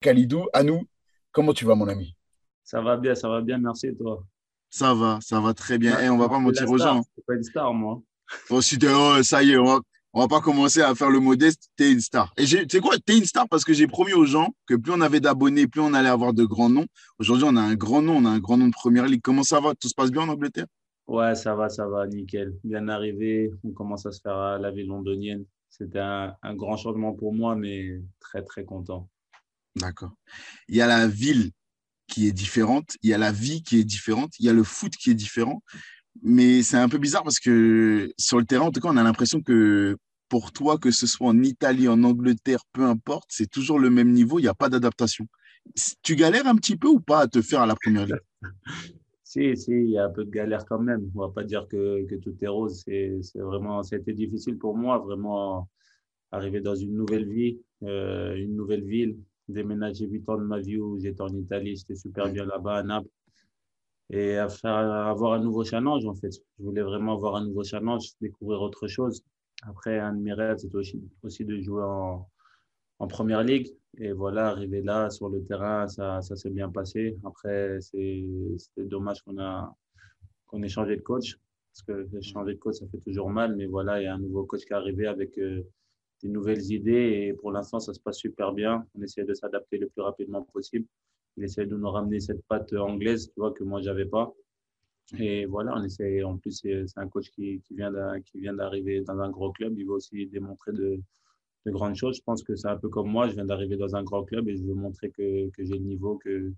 Khalidou, à nous, comment tu vas, mon ami? Ça va bien, ça va bien, merci toi? Ça va, ça va très bien. Ouais, Et on va pas mentir aux gens. c'est pas une star, moi. Bon, si oh, ça y est, on va, on va pas commencer à faire le modeste, t'es une star. Et tu sais quoi, t'es une star parce que j'ai promis aux gens que plus on avait d'abonnés, plus on allait avoir de grands noms. Aujourd'hui, on a un grand nom, on a un grand nom de première ligue. Comment ça va? Tout se passe bien en Angleterre? Ouais, ça va, ça va, nickel. Bien arrivé, on commence à se faire à la ville londonienne. C'était un, un grand changement pour moi, mais très, très content. D'accord. Il y a la ville qui est différente, il y a la vie qui est différente, il y a le foot qui est différent. Mais c'est un peu bizarre parce que sur le terrain, en tout cas, on a l'impression que pour toi, que ce soit en Italie, en Angleterre, peu importe, c'est toujours le même niveau, il n'y a pas d'adaptation. Tu galères un petit peu ou pas à te faire à la première ligue? Si, si, il y a un peu de galère quand même. On va pas dire que, que tout est rose. C'est, vraiment, été difficile pour moi, vraiment, arriver dans une nouvelle vie, euh, une nouvelle ville, déménager huit ans de ma vie où j'étais en Italie, j'étais super bien là-bas à Naples. Et à faire, avoir un nouveau challenge, en fait. Je voulais vraiment avoir un nouveau challenge, découvrir autre chose. Après, un de mes rêves, c'était aussi, aussi de jouer en, en première ligue. Et voilà, arrivé là, sur le terrain, ça, ça s'est bien passé. Après, c'est, c'était dommage qu'on a, qu'on ait changé de coach. Parce que changer de coach, ça fait toujours mal. Mais voilà, il y a un nouveau coach qui est arrivé avec euh, des nouvelles idées. Et pour l'instant, ça se passe super bien. On essaie de s'adapter le plus rapidement possible. Il essaie de nous ramener cette patte anglaise, tu vois, que moi, j'avais pas. Et voilà, on essaie. En plus, c'est un coach qui, qui vient d'arriver dans un gros club. Il veut aussi démontrer de, de grandes choses. Je pense que c'est un peu comme moi. Je viens d'arriver dans un grand club et je veux montrer que, que j'ai le niveau, que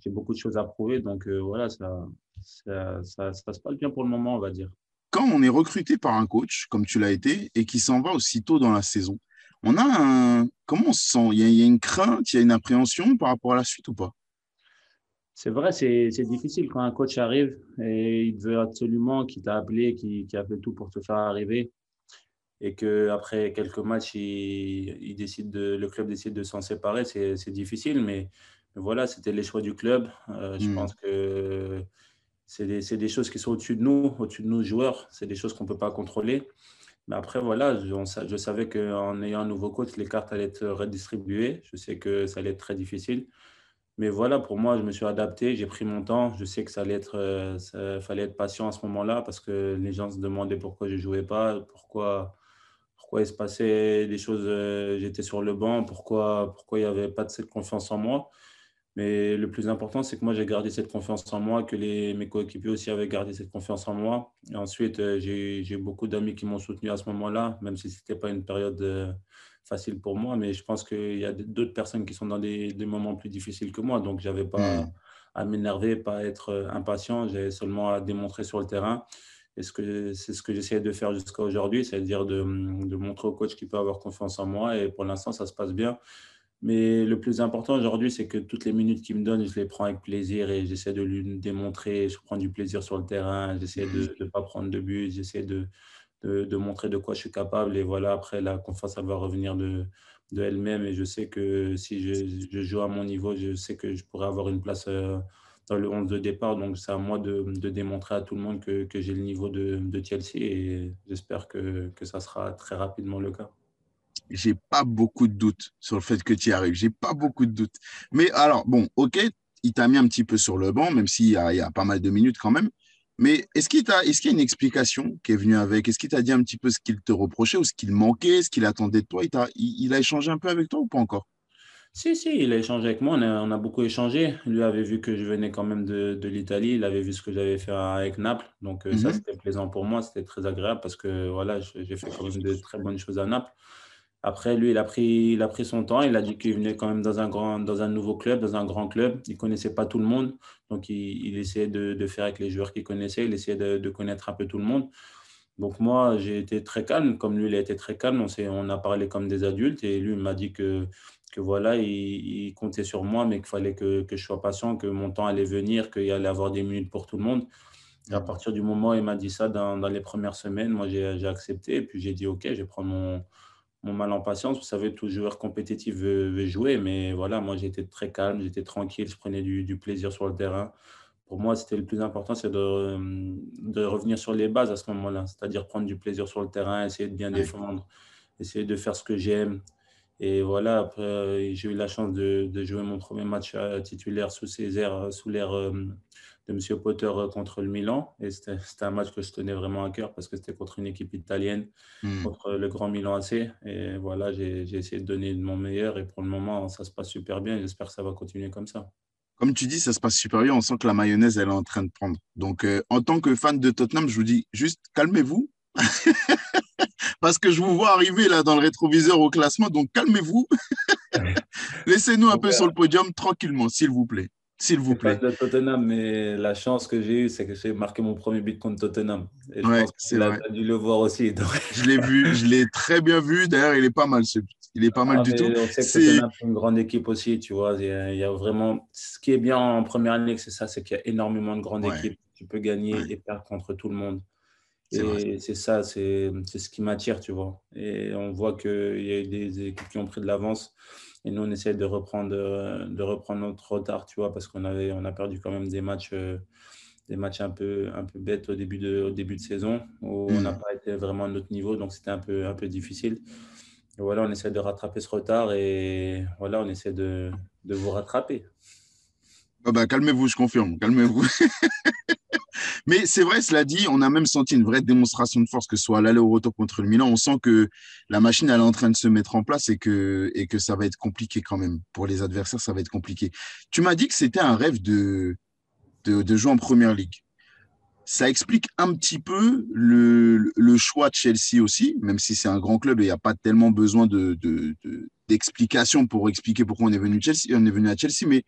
j'ai beaucoup de choses à prouver. Donc euh, voilà, ça, ça, ça, ça se passe bien pour le moment, on va dire. Quand on est recruté par un coach, comme tu l'as été, et qui s'en va aussitôt dans la saison, on a un... Comment on se sent? Il y a, il y a une crainte, il y a une appréhension par rapport à la suite ou pas? C'est vrai, c'est difficile quand un coach arrive et il veut absolument, qui t'a appelé, qui, qui a fait tout pour te faire arriver et que après quelques matchs, il, il décide de, le club décide de s'en séparer. C'est difficile, mais, mais voilà, c'était les choix du club. Euh, je Hmm. pense que c'est des, choses qui sont au-dessus de nous, au-dessus de nous joueurs. C'est des choses qu'on ne peut pas contrôler. Mais après, voilà, je, savais qu'en ayant un nouveau coach, les cartes allaient être redistribuées. Je sais que ça allait être très difficile. Mais voilà, pour moi, je me suis adapté, j'ai pris mon temps. Je sais que ça allait être, euh, fallait être patient à ce moment-là parce que les gens se demandaient pourquoi je ne jouais pas, pourquoi, pourquoi il se passait des choses, euh, j'étais sur le banc, pourquoi, pourquoi il n'y avait pas de cette confiance en moi. Mais le plus important, c'est que moi, j'ai gardé cette confiance en moi, que les, mes coéquipiers aussi avaient gardé cette confiance en moi. Et ensuite, euh, j'ai, eu beaucoup d'amis qui m'ont soutenu à ce moment-là, même si ce n'était pas une période euh, facile pour moi. Mais je pense qu'il y a d'autres personnes qui sont dans des, des moments plus difficiles que moi. Donc, je n'avais pas Hmm. à m'énerver, pas à être euh, impatient. J'avais seulement à démontrer sur le terrain. Et ce que, c'est ce que j'essayais de faire jusqu'à aujourd'hui, c'est-à-dire de, de montrer au coach qu'il peut avoir confiance en moi. Et pour l'instant, ça se passe bien. Mais le plus important aujourd'hui, c'est que toutes les minutes qu'il me donne, je les prends avec plaisir et j'essaie de lui démontrer. Je prends du plaisir sur le terrain, j'essaie de ne pas prendre de but, j'essaie de, de, de montrer de quoi je suis capable. Et voilà, après, la confiance, elle va revenir de, de elle-même. Et je sais que si je, je joue à mon niveau, je sais que je pourrais avoir une place euh, dans le 11 de départ. Donc, c'est à moi de, de démontrer à tout le monde que, que j'ai le niveau de, de Chelsea et j'espère que, que ça sera très rapidement le cas. J'ai pas beaucoup de doutes sur le fait que tu y arrives. J'ai pas beaucoup de doutes. Mais alors, bon, ok, il t'a mis un petit peu sur le banc, même s'il y a, il y a pas mal de minutes quand même. Mais est-ce qu'il t'a, est-ce qu'il y a une explication qui est venue avec? Est-ce qu'il t'a dit un petit peu ce qu'il te reprochait ou ce qu'il manquait, ce qu'il attendait de toi? Il t'a, il, il a échangé un peu avec toi ou pas encore? Si, si, il a échangé avec moi, on a, on a beaucoup échangé. Lui avait vu que je venais quand même de, de l'Italie, il avait vu ce que j'avais fait avec Naples. Donc euh, ça, Mhm. c'était plaisant pour moi, c'était très agréable parce que voilà, j'ai fait quand même de très bonnes choses à Naples. Après, lui, il a pris, il a pris son temps, il a dit qu'il venait quand même dans un grand, dans un nouveau club, dans un grand club. Il connaissait pas tout le monde, donc il, essayait de, faire avec les joueurs qu'il connaissait, il essayait de, connaître un peu tout le monde. Donc moi, j'ai été très calme, comme lui, il a été très calme. On on a parlé comme des adultes et lui il m'a dit que, que voilà, il, comptait sur moi, mais qu'il fallait que, que je sois patient, que mon temps allait venir, qu'il allait avoir des minutes pour tout le monde. À partir du moment où il m'a dit ça dans, dans les premières semaines, moi j'ai accepté et puis j'ai dit ok, je vais prendre mon, mon mal en patience. Vous savez, tout joueur compétitif veut, veut jouer, mais voilà, moi j'étais très calme, j'étais tranquille, je prenais du, du plaisir sur le terrain. Pour moi, c'était le plus important, c'est de, euh, de revenir sur les bases à ce moment-là, c'est-à-dire prendre du plaisir sur le terrain, essayer de bien Ouais. défendre, essayer de faire ce que j'aime. Et voilà, après, j'ai eu la chance de, de, jouer mon premier match titulaire sous ses airs, sous l'air de M. Potter contre le Milan. Et c'était un match que je tenais vraiment à cœur parce que c'était contre une équipe italienne, hmm. contre le grand Milan AC. Et voilà, j'ai essayé de donner de mon meilleur. Et pour le moment, ça se passe super bien. J'espère que ça va continuer comme ça. Comme tu dis, ça se passe super bien. On sent que la mayonnaise, elle est en train de prendre. Donc, euh, en tant que fan de Tottenham, je vous dis juste calmez-vous. parce que je vous vois arriver là dans le rétroviseur au classement. Donc, calmez-vous. Laissez-nous un peu sur le podium tranquillement, s'il vous plaît. S'il vous plaît. Pas de Tottenham, mais la chance que j'ai eue, c'est que j'ai marqué mon premier but contre Tottenham. Et je pense que tu as dû le voir aussi. Je l'ai vu, je l'ai très bien vu. D'ailleurs, il est pas mal ce but. Il est pas mal ah, du tout. On sait que Tottenham est une grande équipe aussi, tu vois. Il y, a, vraiment. Ce qui est bien en première année, c'est ça, c'est qu'il y a énormément de grandes équipes. Tu peux gagner et perdre contre tout le monde. Et c'est ça, c'est ce qui m'attire, tu vois. Et on voit qu'il y a eu des équipes qui ont pris de l'avance. Et nous, on essaie de reprendre, euh, de reprendre notre retard, tu vois, parce qu'on avait, on a perdu quand même des matchs, euh, des matchs un peu, un peu bêtes au début de, au début de saison, où on n'a mm. pas été vraiment à notre niveau, donc c'était un peu, un peu difficile. Et voilà, on essaie de rattraper ce retard et voilà, on essaie de, de vous rattraper. Ah bah, calmez-vous, je confirme, calmez-vous. Mais c'est vrai, cela dit, on a même senti une vraie démonstration de force, que ce soit l'aller ou retour contre le Milan. On sent que la machine elle est en train de se mettre en place et que, et que ça va être compliqué quand même. Pour les adversaires, ça va être compliqué. Tu m'as dit que c'était un rêve de, de, jouer en première ligue. Ça explique un petit peu le, le choix de Chelsea aussi, même si c'est un grand club et il n'y a pas tellement besoin de, d'explications pour expliquer pourquoi on est venu, Chelsea, on est venu à Chelsea. Mais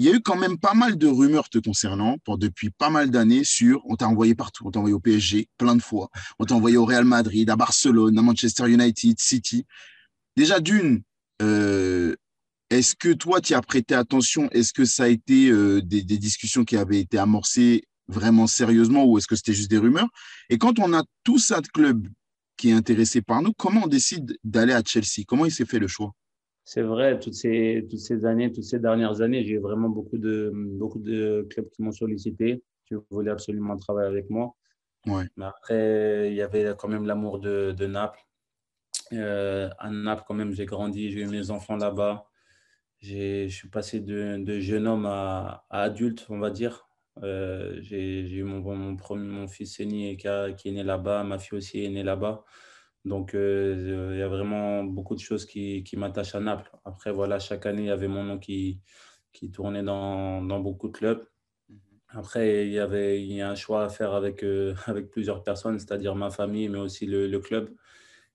il y a eu quand même pas mal de rumeurs te concernant pour, depuis pas mal d'années sur on t'a envoyé partout, on t'a envoyé au PSG plein de fois, on t'a envoyé au Real Madrid, à Barcelone, à Manchester United, City. Déjà d'une, euh, est-ce que toi tu as prêté attention? Est-ce que ça a été euh, des, discussions qui avaient été amorcées vraiment sérieusement ou est-ce que c'était juste des rumeurs? Et quand on a tout ça de club qui est intéressé par nous, comment on décide d'aller à Chelsea? Comment il s'est fait le choix? C'est vrai, toutes ces, toutes ces années, toutes ces dernières années, j'ai eu vraiment beaucoup de, beaucoup de clubs qui m'ont sollicité, qui voulaient absolument travailler avec moi. Ouais. Mais après, il y avait quand même l'amour de, de, Naples. Euh, à Naples, quand même, j'ai grandi, j'ai eu mes enfants là-bas. Je suis passé de, de, jeune homme à, adulte, on va dire. Euh, j'ai eu mon, mon, premier, mon fils aîné qui, qui est né là-bas, ma fille aussi est née là-bas. Donc, euh, il y a vraiment beaucoup de choses qui, qui m'attachent à Naples. Après, voilà, chaque année, il y avait mon nom qui, qui tournait dans, dans beaucoup de clubs. Mhm. Après, il y avait il y a un choix à faire avec, euh, avec plusieurs personnes, c'est-à-dire ma famille, mais aussi le, le, club.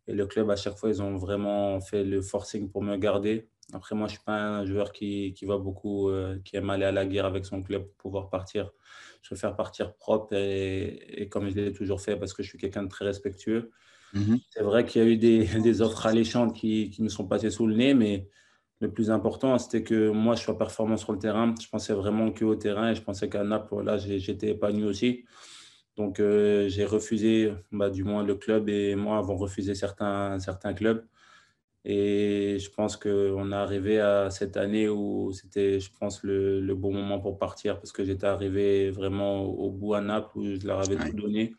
Et le club, à chaque fois, ils ont vraiment fait le forcing pour me garder. Après, moi, je ne suis pas un joueur qui, qui va beaucoup, euh, qui aime aller à la guerre avec son club pour pouvoir partir. Je préfère partir propre et, et comme je l'ai toujours fait parce que je suis quelqu'un de très respectueux. Mhm. C'est vrai qu'il y a eu des, des offres alléchantes qui, qui, me sont passées sous le nez, mais le plus important, c'était que moi, je sois performant sur le terrain. Je pensais vraiment qu'au terrain et je pensais qu'à Naples, là, j'étais épanoui aussi. Donc, euh, j'ai refusé, bah, du moins le club et moi avons refusé certains, certains clubs. Et je pense qu'on est arrivé à cette année où c'était, je pense, le, le, bon moment pour partir parce que j'étais arrivé vraiment au, bout à Naples où je leur avais tout donné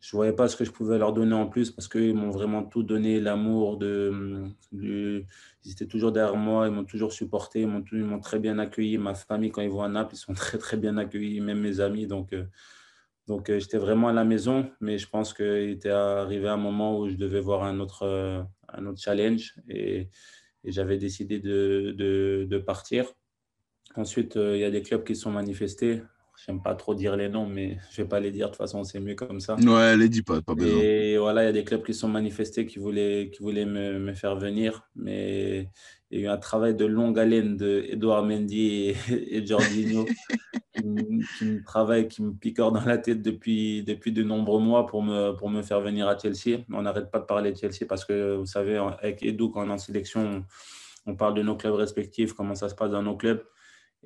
je ne voyais pas ce que je pouvais leur donner en plus parce qu'ils m'ont vraiment tout donné, l'amour, de, ils étaient toujours derrière moi, ils m'ont toujours supporté, ils m'ont très bien accueilli. Ma famille, quand ils vont à Naples, ils sont très très bien accueillis, même mes amis. Donc, euh, donc euh, j'étais vraiment à la maison, mais je pense qu'il était arrivé un moment où je devais voir un autre, euh, un autre challenge et, et j'avais décidé de, de, de, partir. Ensuite, il y a des clubs qui se sont manifestés. J'aime pas trop dire les noms, mais je vais pas les dire. De toute façon, c'est mieux comme ça. Ouais, les dis pas, pas besoin. Et voilà, il y a des clubs qui sont manifestés, qui voulaient, qui voulaient me, me faire venir. Mais il y a eu un travail de longue haleine de Edouard Mendy et, et Jorginho qui, me travaille, qui me picore dans la tête depuis, depuis de nombreux mois pour me, pour me faire venir à Chelsea. On n'arrête pas de parler de Chelsea parce que, vous savez, avec Edou, quand on est en sélection, on parle de nos clubs respectifs, comment ça se passe dans nos clubs.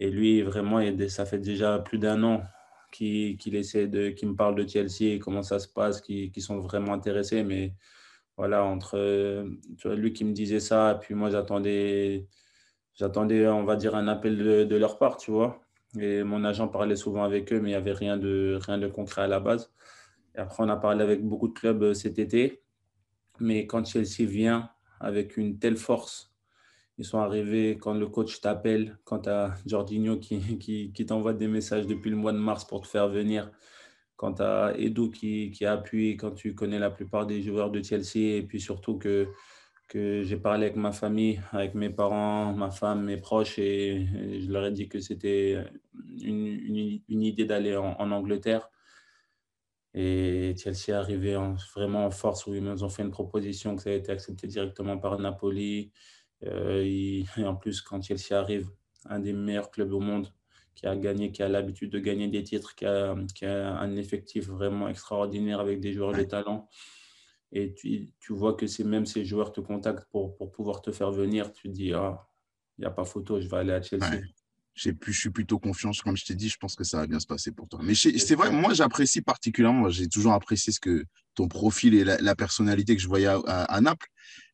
Et lui, vraiment, ça fait déjà plus d'un an qu'il essaie de, me parle de Chelsea, comment ça se passe, qui sont vraiment intéressés. Mais voilà, entre lui qui me disait ça, et puis moi, j'attendais, j'attendais, on va dire, un appel de, leur part, tu vois. Et mon agent parlait souvent avec eux, mais il n'y avait rien de, rien de concret à la base. Et après, on a parlé avec beaucoup de clubs euh, cet été. Mais quand Chelsea vient, avec une telle force. Ils sont arrivés quand le coach t'appelle, quand tu as qui, qui, t'envoie des messages depuis le mois de mars pour te faire venir, quand tu as Edu qui, qui appuie, quand tu connais la plupart des joueurs de Chelsea, et puis surtout que, que j'ai parlé avec ma famille, avec mes parents, ma femme, mes proches, et, je leur ai dit que c'était une, une, idée d'aller en, en Angleterre. Et Chelsea est arrivé vraiment en force où ils nous ont fait une proposition que ça a été accepté directement par Napoli. Euh, et en plus, quand Chelsea arrive, un des meilleurs clubs au monde qui a gagné, qui a l'habitude de gagner des titres, qui a, qui a, un effectif vraiment extraordinaire avec des joueurs de talent. Et tu, tu vois que même ces joueurs te contactent pour, pour pouvoir te faire venir. Tu te dis, ah, il n'y a pas photo, je vais aller à Chelsea je suis plutôt confiant. Comme je t'ai dit, je pense que ça va bien se passer pour toi. Mais c'est vrai, moi, j'apprécie particulièrement, j'ai toujours apprécié ce que ton profil et la, personnalité que je voyais à, Naples.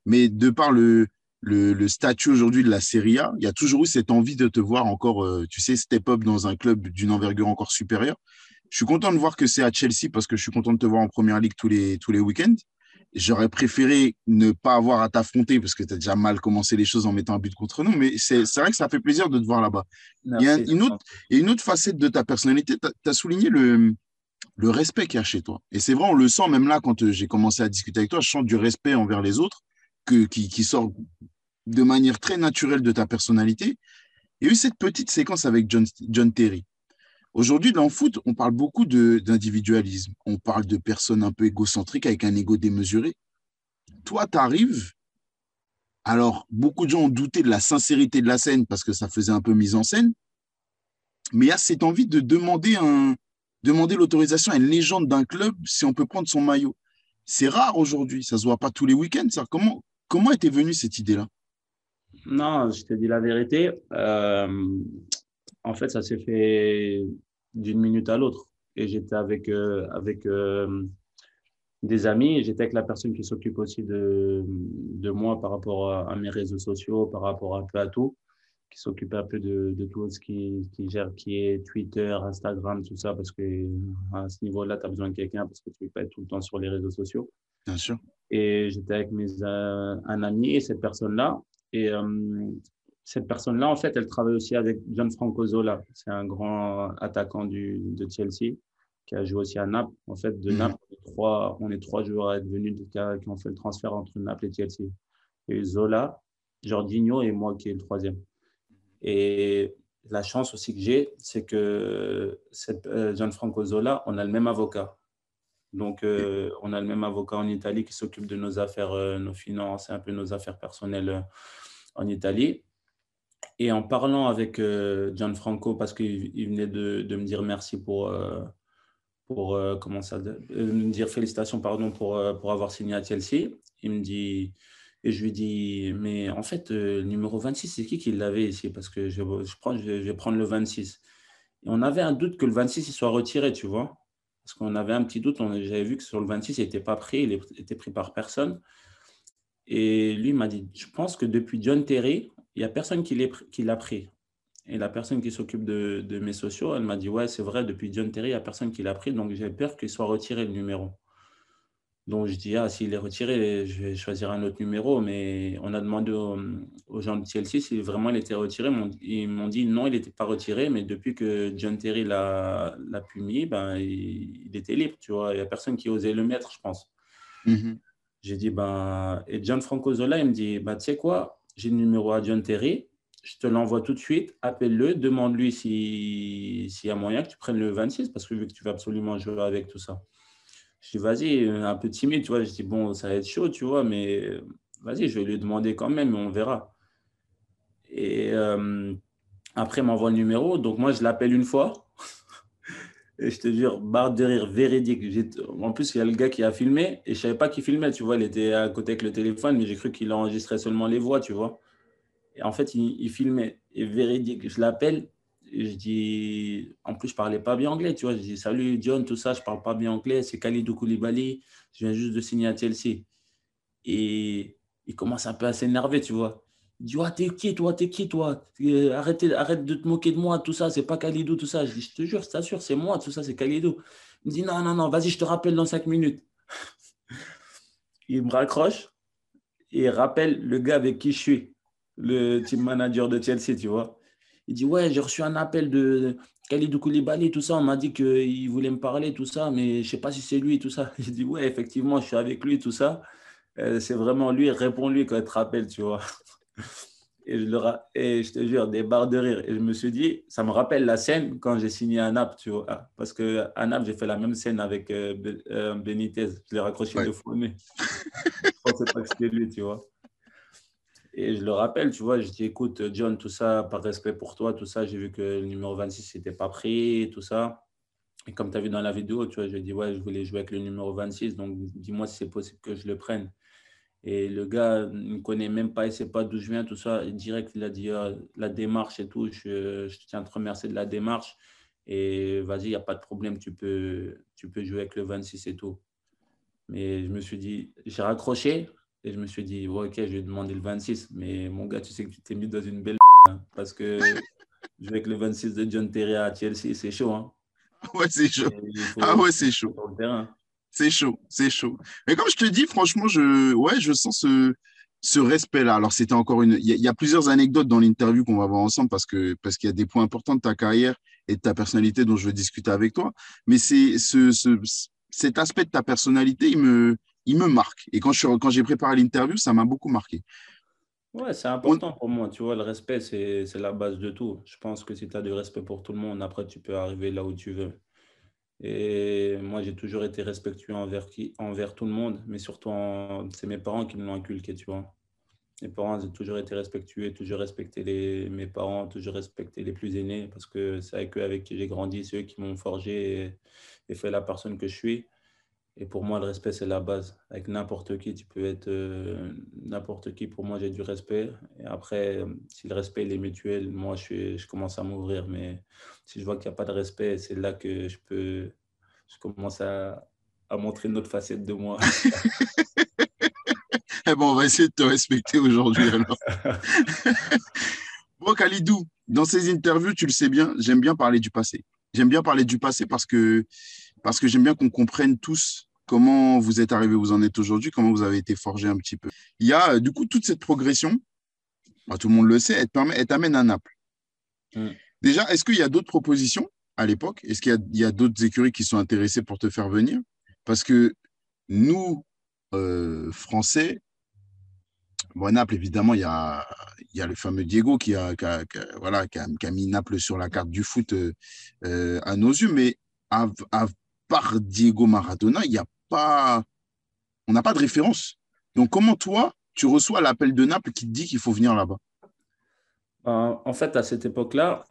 Mais de par le, le, statut aujourd'hui de la Serie A, il y a toujours eu cette envie de te voir encore, euh, tu sais, step up dans un club d'une envergure encore supérieure. Je suis content de voir que c'est à Chelsea parce que je suis content de te voir en première ligue tous les, tous les week-ends. J'aurais préféré ne pas avoir à t'affronter parce que tu as déjà mal commencé les choses en mettant un but contre nous, mais c'est vrai que ça fait plaisir de te voir là-bas. Il y a une autre, une autre facette de ta personnalité. Tu as, souligné le, le respect qu'il y a chez toi. Et c'est vrai, on le sent même là quand euh, j'ai commencé à discuter avec toi, je sens du respect envers les autres qui, sort de manière très naturelle de ta personnalité. Il y a eu cette petite séquence avec John, Terry. Aujourd'hui, dans le foot, on parle beaucoup d'individualisme. On parle de personnes un peu égocentriques avec un ego démesuré. Toi, tu arrives. Alors, beaucoup de gens ont douté de la sincérité de la scène parce que ça faisait un peu mise en scène. Mais il y a cette envie de demander, demander l'autorisation à une légende d'un club si on peut prendre son maillot. C'est rare aujourd'hui, ça ne se voit pas tous les week-ends. Comment, comment était venue cette idée-là? Non, je te dis la vérité. Euh, en fait, ça s'est fait d'une minute à l'autre. Et j'étais avec, euh, avec euh, des amis, j'étais avec la personne qui s'occupe aussi de, de moi par rapport à, mes réseaux sociaux, par rapport un peu à tout, qui s'occupe un peu de, de, tout ce qui, qui, gère, qui est Twitter, Instagram, tout ça, parce que à ce niveau-là, tu as besoin de quelqu'un parce que tu ne peux pas être tout le temps sur les réseaux sociaux. Bien sûr. Et j'étais avec mes, euh, un ami et cette personne-là. Et cette personne-là, en fait, elle travaille aussi avec Gianfranco Zola. C'est un grand attaquant du, de Chelsea qui a joué aussi à Naples. En fait, de mhm. Naples, on est trois, on est trois joueurs à être venus qui, ont fait le transfert entre Naples et Chelsea. Et Zola, Jorginho et moi qui est le troisième. Et la chance aussi que j'ai, c'est que cette, euh, Gianfranco Zola, on a le même avocat. Donc, euh, on a le même avocat en Italie qui s'occupe de nos affaires, euh, nos finances et un peu nos affaires personnelles en Italie. Et en parlant avec euh, Gianfranco, parce qu'il venait de, me dire merci pour, euh, pour euh, comment ça, me dire félicitations pardon, pour, pour avoir signé à Chelsea, il me dit, et je lui dis, mais en fait, le numéro 26, c'est qui qui l'avait ici? Parce que je, je, prends, je, vais prendre le 26. Et on avait un doute que le 26 il soit retiré, tu vois. Parce qu'on avait un petit doute, j'avais vu que sur le 26, il n'était pas pris, il était pris par personne. Et lui m'a dit, je pense que depuis John Terry, il n'y a personne qui l'a pris. Et la personne qui s'occupe de, mes sociaux, elle m'a dit Ouais, c'est vrai, depuis John Terry, il n'y a personne qui l'a pris, donc j'ai peur qu'il soit retiré le numéro. Donc je dis Ah, s'il est retiré, je vais choisir un autre numéro. Mais on a demandé aux, gens de Chelsea si vraiment il était retiré. Ils m'ont dit Non, il n'était pas retiré, mais depuis que John Terry l'a puni, ben, il, était libre. Tu vois, il n'y a personne qui osait le mettre, je pense. Mm-hmm. J'ai dit ben, Et John Franco Zola, il me dit bah, Tu sais quoi? J'ai le numéro à John Terry, je te l'envoie tout de suite, appelle-le, demande-lui s'il y a moyen que tu prennes le 26, parce que vu que tu vas absolument jouer avec tout ça. Je dis, vas-y, un peu timide, tu vois. Je dis, bon, ça va être chaud, tu vois, mais vas-y, je vais lui demander quand même, on verra. Et euh, après, il m'envoie le numéro, donc moi, je l'appelle une fois. Et je te jure, barre de rire véridique. En plus, il y a le gars qui a filmé et je ne savais pas qu'il filmait, tu vois. Il était à côté avec le téléphone, mais j'ai cru qu'il enregistrait seulement les voix, tu vois. Et en fait, il, filmait. Et véridique, je l'appelle et je dis, en plus, je parlais pas bien anglais, tu vois. Je dis, salut John, tout ça, je parle pas bien anglais. C'est Khalidou Koulibaly. Je viens juste de signer à Chelsea. Et il commence un peu à s'énerver, tu vois. Il dit, t'es qui toi, t'es qui toi? Euh, arrête, arrête de te moquer de moi, tout ça, c'est pas Khalidou, tout ça. Je dis, je te jure, c'est sûr, c'est moi, tout ça, c'est Khalidou. Il me dit, non, non, non, vas-y, je te rappelle dans cinq minutes. il me raccroche. et rappelle le gars avec qui je suis, le team manager de Chelsea, tu vois. Il dit Ouais, j'ai reçu un appel de Khalidou Koulibaly, tout ça. On m'a dit qu'il voulait me parler, tout ça, mais je ne sais pas si c'est lui, tout ça. J'ai dit Ouais, effectivement, je suis avec lui, tout ça. Euh, c'est vraiment lui, réponds-lui quand il te rappelle, tu vois. Et je, le et je te jure, des barres de rire. Et je me suis dit, ça me rappelle la scène quand j'ai signé à Naples, tu vois. Parce qu'à Naples, j'ai fait la même scène avec euh, euh, Benitez. Je l'ai raccroché de fou je pensais pas que c'était lui, tu vois. Et je le rappelle, tu vois, je dis, écoute, John, tout ça, par respect pour toi, tout ça, j'ai vu que le numéro 26 n'était pas pris, tout ça. Et comme tu as vu dans la vidéo, tu vois, je dis, ouais, je voulais jouer avec le numéro 26, donc dis-moi si c'est possible que je le prenne. Et le gars ne connaît même pas, il ne sait pas d'où je viens, tout ça. direct, il a dit ah, la démarche et tout. Je, je, tiens à te remercier de la démarche. Et vas-y, il n'y a pas de problème, tu peux, tu peux jouer avec le 26 et tout. Mais je me suis dit, j'ai raccroché et je me suis dit, ok, je vais demander le 26. Mais mon gars, tu sais que tu t'es mis dans une belle hein, parce que jouer avec le 26 de John Terry à Chelsea, c'est chaud. Hein. Ouais, c'est chaud. ah ouais, c'est chaud. C'est chaud, c'est chaud. Mais comme je te dis, franchement, je, ouais, je sens ce, ce respect-là. Alors, c'était encore une. Il y, a plusieurs anecdotes dans l'interview qu'on va voir ensemble parce que parce qu'il y a des points importants de ta carrière et de ta personnalité dont je veux discuter avec toi. Mais c'est ce, ce, cet aspect de ta personnalité, il me, il me marque. Et quand je quand j'ai préparé l'interview, ça m'a beaucoup marqué. Ouais, c'est important pour moi. Tu vois, le respect, c'est la base de tout. Je pense que si tu as du respect pour tout le monde, après, tu peux arriver là où tu veux. Et moi, j'ai toujours été respectueux envers, qui, envers tout le monde, mais surtout, c'est mes parents qui me l'ont inculqué, tu vois. Mes parents ont toujours été respectueux, toujours respecté les, mes parents, toujours respecté les plus aînés, parce que c'est avec eux avec qui j'ai grandi, c'est eux qui m'ont forgé et, fait la personne que je suis. Et pour moi, le respect, c'est la base. Avec n'importe qui, tu peux être euh, n'importe qui. Pour moi, j'ai du respect. Et après, si le respect est mutuel, moi, je, je commence à m'ouvrir. Mais si je vois qu'il n'y a pas de respect, c'est là que je peux, je commence à, à montrer une autre facette de moi. eh bon, on va essayer de te respecter aujourd'hui bon, Khalidou, dans ces interviews, tu le sais bien, j'aime bien parler du passé. J'aime bien parler du passé parce que parce que j'aime bien qu'on comprenne tous comment vous êtes arrivé, vous en êtes aujourd'hui, comment vous avez été forgé un petit peu? Il y a euh, du coup toute cette progression, bah, tout le monde le sait, elle t'amène à Naples. Mm. Déjà, est-ce qu'il y a d'autres propositions à l'époque? Est-ce qu'il y a, d'autres écuries qui sont intéressées pour te faire venir? Parce que nous, euh, Français, bon, Naples, évidemment, il y a, il y a le fameux Diego qui a, voilà, qui a, mis Naples sur la carte du foot euh, à nos yeux, mais à, à, par Diego Maradona, il y a pas, on n'a pas de référence. Donc, comment toi, tu reçois l'appel de Naples qui te dit qu'il faut venir là-bas? Ben, En fait, à cette époque-là,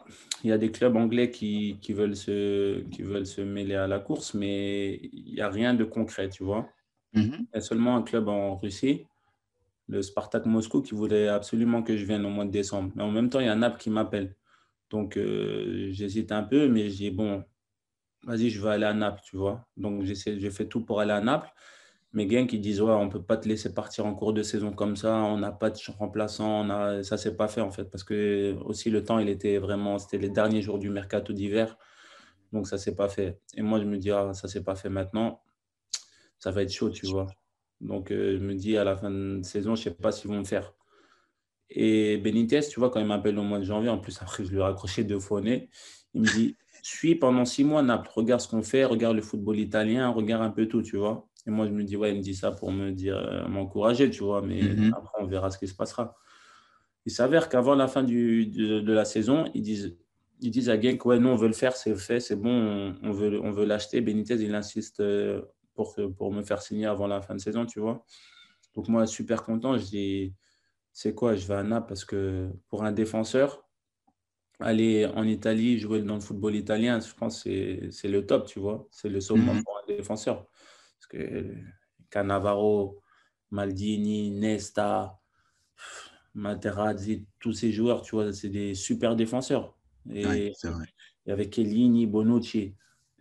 il y a des clubs anglais qui, qui, veulent se, qui veulent se mêler à la course, mais il n'y a rien de concret, tu vois. Mm-hmm. Il y a seulement un club en Russie, le Spartak Moscou, qui voulait absolument que je vienne au mois de décembre. Mais en même temps, il y a Naples qui m'appelle. Donc, euh, j'hésite un peu, mais je dis, bon, vas-y, je vais aller à Naples, tu vois. Donc, j'ai fait tout pour aller à Naples. Mais gains qui disent, ouais, on ne peut pas te laisser partir en cours de saison comme ça, on n'a pas de remplaçant, on a... ça, c'est pas fait en fait. Parce que aussi, le temps, il était vraiment, c'était les derniers jours du mercato d'hiver. Donc, ça s'est pas fait. Et moi, je me dis, ah, ça s'est pas fait maintenant, ça va être chaud, tu vois. Donc, euh, je me dis, à la fin de saison, je sais pas s'ils vont me faire. Et Benitez, tu vois, quand il m'appelle au mois de janvier, en plus, après, je lui ai raccroché deux fois au nez, il me dit, suis pendant six mois Naples, regarde ce qu'on fait, regarde le football italien, regarde un peu tout, tu vois. Et moi, je me dis, ouais, il me dit ça pour me dire, euh, m'encourager, tu vois, mais mhm. après, on verra ce qui se passera. Il s'avère qu'avant la fin du, de, la saison, ils disent, ils disent à Genk, ouais, nous, on veut le faire, c'est fait, c'est bon, on, veut, on veut l'acheter. Benitez, il insiste euh, pour, pour me faire signer avant la fin de saison, tu vois. Donc, moi, super content, je dis, c'est quoi, je vais à Naples parce que pour un défenseur, aller en Italie, jouer dans le football italien, je pense que c'est le top, tu vois. C'est le sommet pour un défenseur. Parce que Cannavaro, Maldini, Nesta, Materazzi, tous ces joueurs, tu vois, c'est des super défenseurs. Et, et avec Chiellini, Bonucci.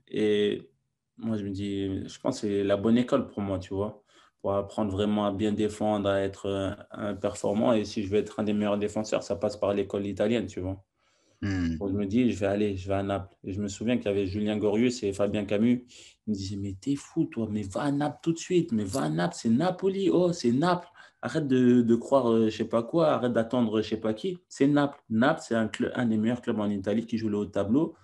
Et moi, je me dis, je pense que c'est la bonne école pour moi, tu vois, pour apprendre vraiment à bien défendre, à être un performant. Et si je veux être un des meilleurs défenseurs, ça passe par l'école italienne, tu vois. Hmm. je me dis, je vais aller, je vais à Naples. Et je me souviens qu'il y avait Julien Gorius et Fabien Camus. Ils me disaient, mais t'es fou, toi, mais va à Naples tout de suite, mais va à Naples, c'est Napoli, oh, c'est Naples. arrête de, de croire je je sais pas quoi, arrête d'attendre je sais pas qui. C'est Naples. Naples, c'est un, un des meilleurs clubs en Italie qui joue le haut tableau,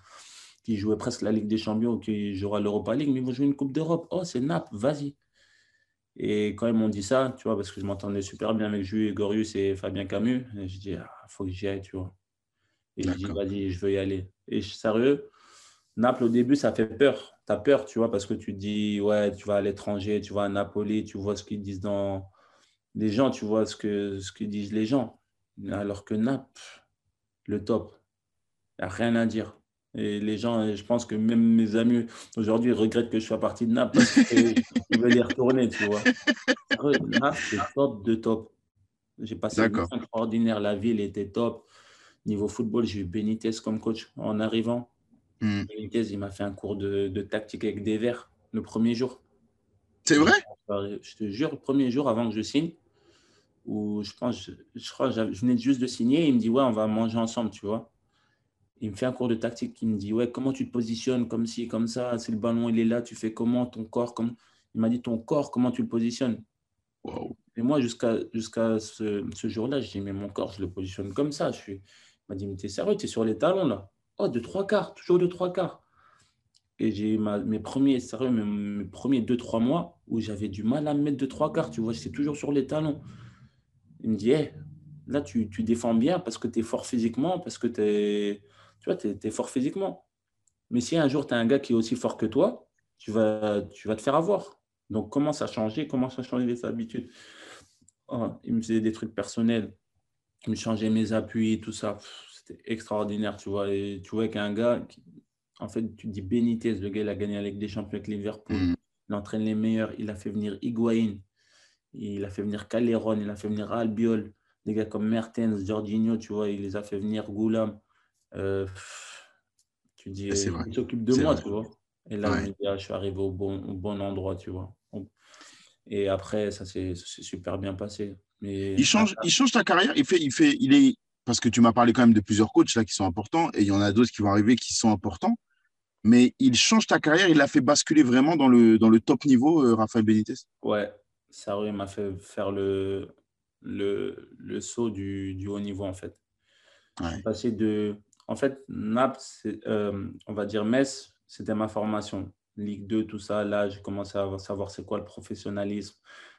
qui jouait presque la Ligue des Champions, qui jouera l'Europa League, mais ils vont jouer une Coupe d'Europe. Oh, c'est Naples, vas-y. Et quand ils m'ont dit ça, tu vois, parce que je m'entendais super bien avec Jules, Gorius et Fabien Camus, je dis, il ah, faut que j'y aille, tu vois. Et je dis, vas-y, je veux y aller. Et sérieux, Naples, au début, ça fait peur. Tu as peur, tu vois, parce que tu dis, ouais, tu vas à l'étranger, tu vas à Napoli, tu vois ce qu'ils disent dans les gens, tu vois ce que, ce que disent les gens. Alors que Naples, le top, il n'y a rien à dire. Et les gens, je pense que même mes amis aujourd'hui regrettent que je sois parti de Naples parce qu'ils veulent y retourner, tu vois. Naples, c'est top de top. J'ai passé un extraordinaire. La ville était top. Niveau football, j'ai eu Benitez comme coach en arrivant. Hmm. Benitez, il m'a fait un cours de, de, tactique avec des verts le premier jour. C'est vrai? Je te jure, le premier jour avant que je signe, où je pense, je, je crois, je venais juste de signer, il me dit, ouais, on va manger ensemble, tu vois il me fait un cours de tactique qui me dit ouais comment tu te positionnes comme ci comme ça c'est le ballon il est là tu fais comment ton corps comme il m'a dit ton corps comment tu le positionnes et moi jusqu'à jusqu'à ce, ce jour-là je dis mais mon corps je le positionne comme ça je suis il m'a dit mais t'es sérieux t'es sur les talons là oh de trois quarts toujours de trois quarts et j'ai mes premiers sérieux mes, premiers deux trois mois où j'avais du mal à me mettre de trois quarts tu vois j'étais toujours sur les talons il me dit hey, là tu, défends bien parce que tu es fort physiquement parce que tu es tu vois, fort physiquement. Mais si un jour, tu as un gars qui est aussi fort que toi, tu vas, tu vas te faire avoir. Donc, commence à changer, commence à changer les habitudes? Oh, il me faisait des trucs personnels. Il me changeait mes appuis, tout ça. C'était extraordinaire, tu vois. Et tu vois qu'un gars, en fait, tu dis Benitez, le gars, il a gagné la Ligue des Champions avec Liverpool. Mm. Il entraîne les meilleurs. Il a fait venir Higuain. Il a fait venir Calderon. Il a fait venir Albiol. Des gars comme Mertens, Jorginho, tu vois, il les a fait venir Goulam. Euh, tu dis, il s'occupe de moi, tu vois. Et là, je, suis arrivé au bon, au bon endroit, tu vois. Et après, ça s'est super bien passé. Mais il change, il change ta carrière. Il fait, il fait, il est parce que tu m'as parlé quand même de plusieurs coachs là qui sont importants et il y en a d'autres qui vont arriver qui sont importants. Mais il change ta carrière. Il l'a fait basculer vraiment dans le dans le top niveau, euh, Raphaël Benitez. Ouais, ça m'a fait faire le le, le saut du, du haut niveau en fait. Ouais. Passer de en fait, Naples, euh, on va dire Metz, c'était ma formation. Ligue 2, tout ça. Là, j'ai commencé à savoir c'est quoi le professionnalisme,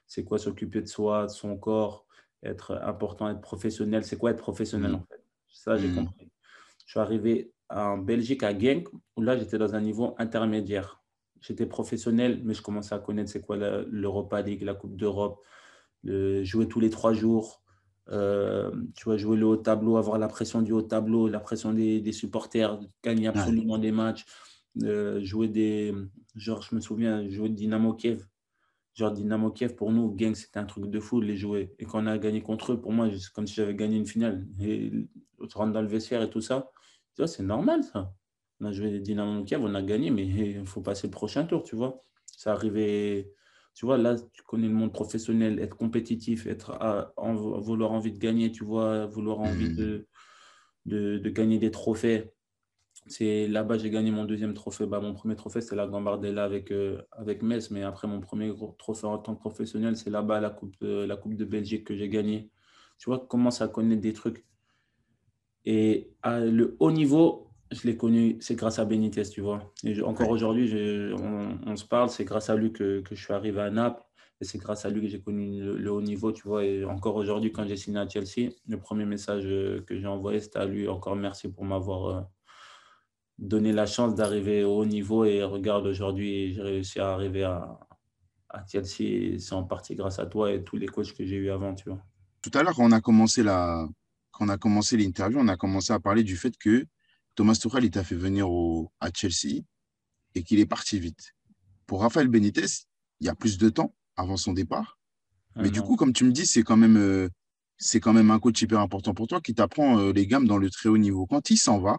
c'est quoi s'occuper de soi, de son corps, être important, être professionnel. C'est quoi être professionnel, mm. en fait? Ça, j'ai mm. compris. Je suis arrivé en Belgique, à Genk, où là, j'étais dans un niveau intermédiaire. J'étais professionnel, mais je commençais à connaître c'est quoi l'Europa League, la Coupe d'Europe, jouer tous les trois jours, euh, tu vas jouer le haut tableau, avoir la pression du haut tableau, la pression des, des supporters, gagner absolument des matchs, euh, jouer des. Genre, je me souviens, jouer Dynamo Kiev. Genre, Dynamo Kiev, pour nous, gang, c'était un truc de fou de les jouer. Et quand on a gagné contre eux, pour moi, c'est comme si j'avais gagné une finale. Et se rendre dans le vestiaire et tout ça, c'est normal ça. On a joué Dynamo Kiev, on a gagné, mais il faut passer le prochain tour, tu vois. Ça arrivait tu vois, là, tu connais le monde professionnel, être compétitif, être en, vouloir envie de gagner, tu vois, vouloir envie mmh. de, de, de gagner des trophées. C'est là-bas j'ai gagné mon deuxième trophée. Bah, mon premier trophée, c'est la Gambardella avec, euh, avec Metz. Mais après, mon premier trophée en tant que professionnel, c'est là-bas la coupe, la coupe de Belgique que j'ai gagné. Tu vois, commence à connaître des trucs. Et à le haut niveau, je l'ai connu, c'est grâce à Benitez, tu vois. Et encore aujourd'hui, on, se parle, c'est grâce à lui que, je suis arrivé à Naples. Et c'est grâce à lui que j'ai connu le, haut niveau, tu vois. Et encore aujourd'hui, quand j'ai signé à Chelsea, le premier message euh, que j'ai envoyé, c'était à lui. Encore merci pour m'avoir euh, donné la chance d'arriver au haut niveau. Et regarde, aujourd'hui, j'ai réussi à arriver à, à Chelsea. C'est en partie grâce à toi et tous les coachs que j'ai eu avant, tu vois. Tout à l'heure, quand on a commencé la, quand on a commencé l'interview, on a commencé à parler du fait que Thomas Tuchel, il t'a fait venir au, à Chelsea et qu'il est parti vite. Pour Rafael Benitez, il y a plus de temps avant son départ. Mais du coup, comme tu me dis, c'est quand même euh, c'est quand même un coach hyper important pour toi qui t'apprend euh, les gammes dans le très haut niveau. Quand il s'en va,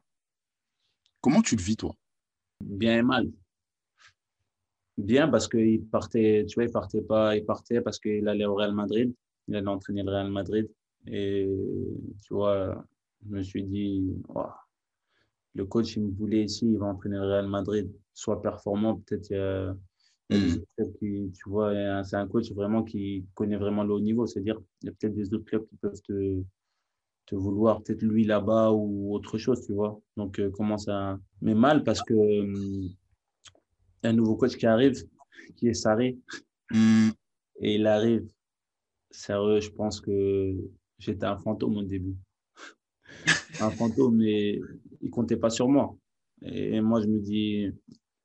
comment tu le vis, toi? Bien et mal. Bien parce qu'il partait, tu vois, il partait pas, il partait parce qu'il allait au Real Madrid. Il allait entraîner le Real Madrid. Et tu vois, je me suis dit, le coach, il me voulait ici, il va entraîner le Real Madrid, soit performant, peut-être Hmm. Qui, tu vois, c'est un coach vraiment qui connaît vraiment le haut niveau. C'est-à-dire, il y a peut-être des autres clubs qui peuvent te, te vouloir, peut-être lui là-bas ou autre chose, tu vois. Donc, euh, comment ça. Mais mal parce que euh, un nouveau coach qui arrive, qui est Sarri, Hmm. et il arrive. Sérieux, je pense que j'étais un fantôme au début. un fantôme, mais il comptait pas sur moi. Et moi, je me dis,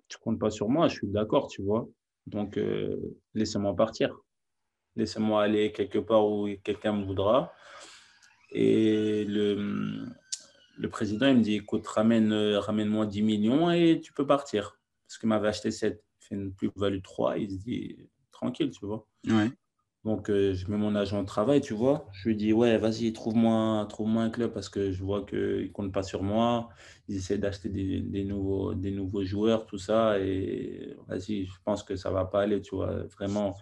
tu comptes pas sur moi, je suis d'accord, tu vois. Donc, euh, laissez-moi partir. Laissez-moi aller quelque part où quelqu'un me voudra. Et le, le président, il me dit, écoute, ramène, ramène-moi 10 millions et tu peux partir. Parce qu'il m'avait acheté 7, il fait une plus-value 3. Il se dit, tranquille, tu vois. Ouais. Donc, euh, je mets mon agent au travail, tu vois. Je lui dis, ouais, vas-y, trouve-moi trouve un club parce que je vois qu'ils ne comptent pas sur moi. Ils essaient d'acheter des, des, nouveaux, des nouveaux joueurs, tout ça. Et vas-y, je pense que ça ne va pas aller, tu vois. Vraiment,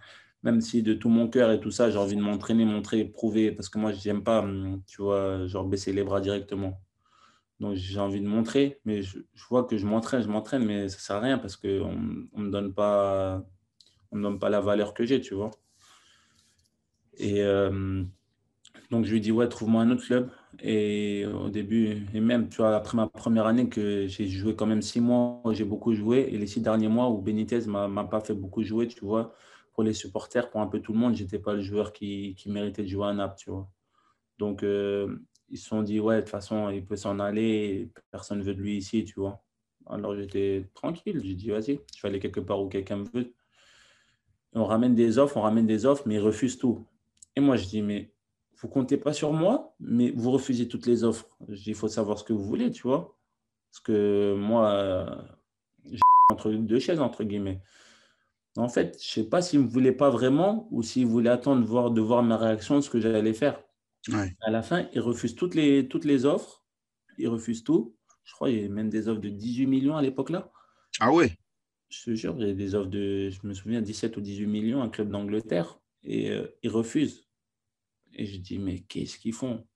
même si de tout mon cœur et tout ça, j'ai envie de m'entraîner, montrer, prouver. Parce que moi, je n'aime pas, hum, tu vois, genre baisser les bras directement. Donc, j'ai envie de montrer. Mais je, vois que je m'entraîne, je m'entraîne, mais ça sert à rien parce qu'on ne me donne pas on donne pas la valeur que j'ai, tu vois. Et euh, donc, je lui dis, ouais, trouve-moi un autre club. Et au début, et même, tu vois, après ma première année, que j'ai joué quand même six mois, j'ai beaucoup joué. Et les six derniers mois où Benitez ne m'a pas fait beaucoup jouer, tu vois, pour les supporters, pour un peu tout le monde, j'étais pas le joueur qui, qui, méritait de jouer à Naples, tu vois. Donc, euh, ils se sont dit, ouais, de toute façon, il peut s'en aller, personne ne veut de lui ici, tu vois. Alors, j'étais tranquille, j'ai dit, vas-y, je vais aller quelque part où quelqu'un me veut. On ramène des offres, on ramène des offres, mais ils refusent tout. Et moi, je dis, mais vous comptez pas sur moi, mais vous refusez toutes les offres. Il faut savoir ce que vous voulez, tu vois. Parce que moi, j'ai entre deux chaises, entre guillemets. En fait, je ne sais pas s'ils ne me voulaient pas vraiment ou s'ils voulaient attendre de voir, de voir ma réaction, ce que j'allais faire. Ouais. À la fin, ils refusent toutes les, toutes les offres. Ils refusent tout. Je crois qu'il y a même des offres de 18 millions à l'époque là. Ah ouais? Je te jure, il y a des offres de, je me souviens, 17 ou 18 millions, un club d'Angleterre. Et euh, ils refusent. Et je dis, mais qu'est-ce qu'ils font?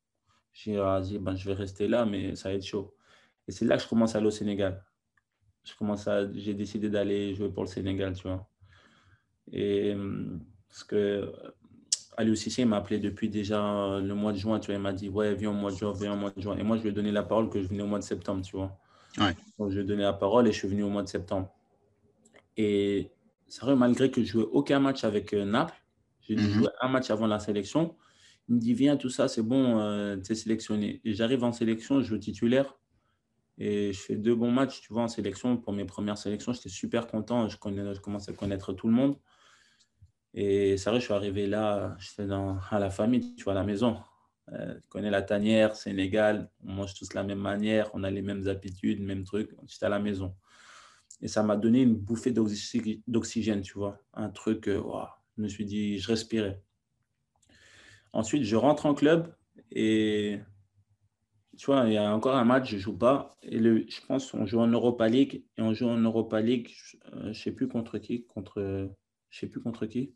Je dis, ah, ben, je vais rester là, mais ça va être chaud. Et c'est là que je commence à aller au Sénégal. Je commence à, j'ai décidé d'aller jouer pour le Sénégal, tu vois. Et parce que Aliou Cissé m'a appelé depuis déjà le mois de juin, tu vois. Il m'a dit, ouais, viens au mois de juin, viens au mois de juin. Et moi, je lui ai donné la parole que je venais au mois de septembre, tu vois. Ouais. Donc, je lui ai donné la parole et je suis venu au mois de septembre. Et c'est vrai, malgré que je jouais aucun match avec Naples, j'ai dû Mhm. jouer un match avant la sélection. Il me dit, viens, tout ça, c'est bon, euh, tu es sélectionné. Et j'arrive en sélection, je joue titulaire. Et je fais deux bons matchs, tu vois, en sélection. Pour mes premières sélections, j'étais super content. Je, connais, je commence à connaître tout le monde. Et c'est vrai, je suis arrivé là, j'étais dans, à la famille, tu vois, à la maison. Euh, tu connais la tanière, Sénégal, on mange tous de la même manière, on a les mêmes habitudes, mêmes trucs. J'étais à la maison. Et ça m'a donné une bouffée d'oxy- d'oxygène, tu vois. Un truc, euh, waouh, je me suis dit, je respirais. Ensuite, je rentre en club et tu vois, il y a encore un match, je ne joue pas. Et le, je pense qu'on joue en Europa League et on joue en Europa League, je ne sais plus contre qui, contre, je sais plus contre qui.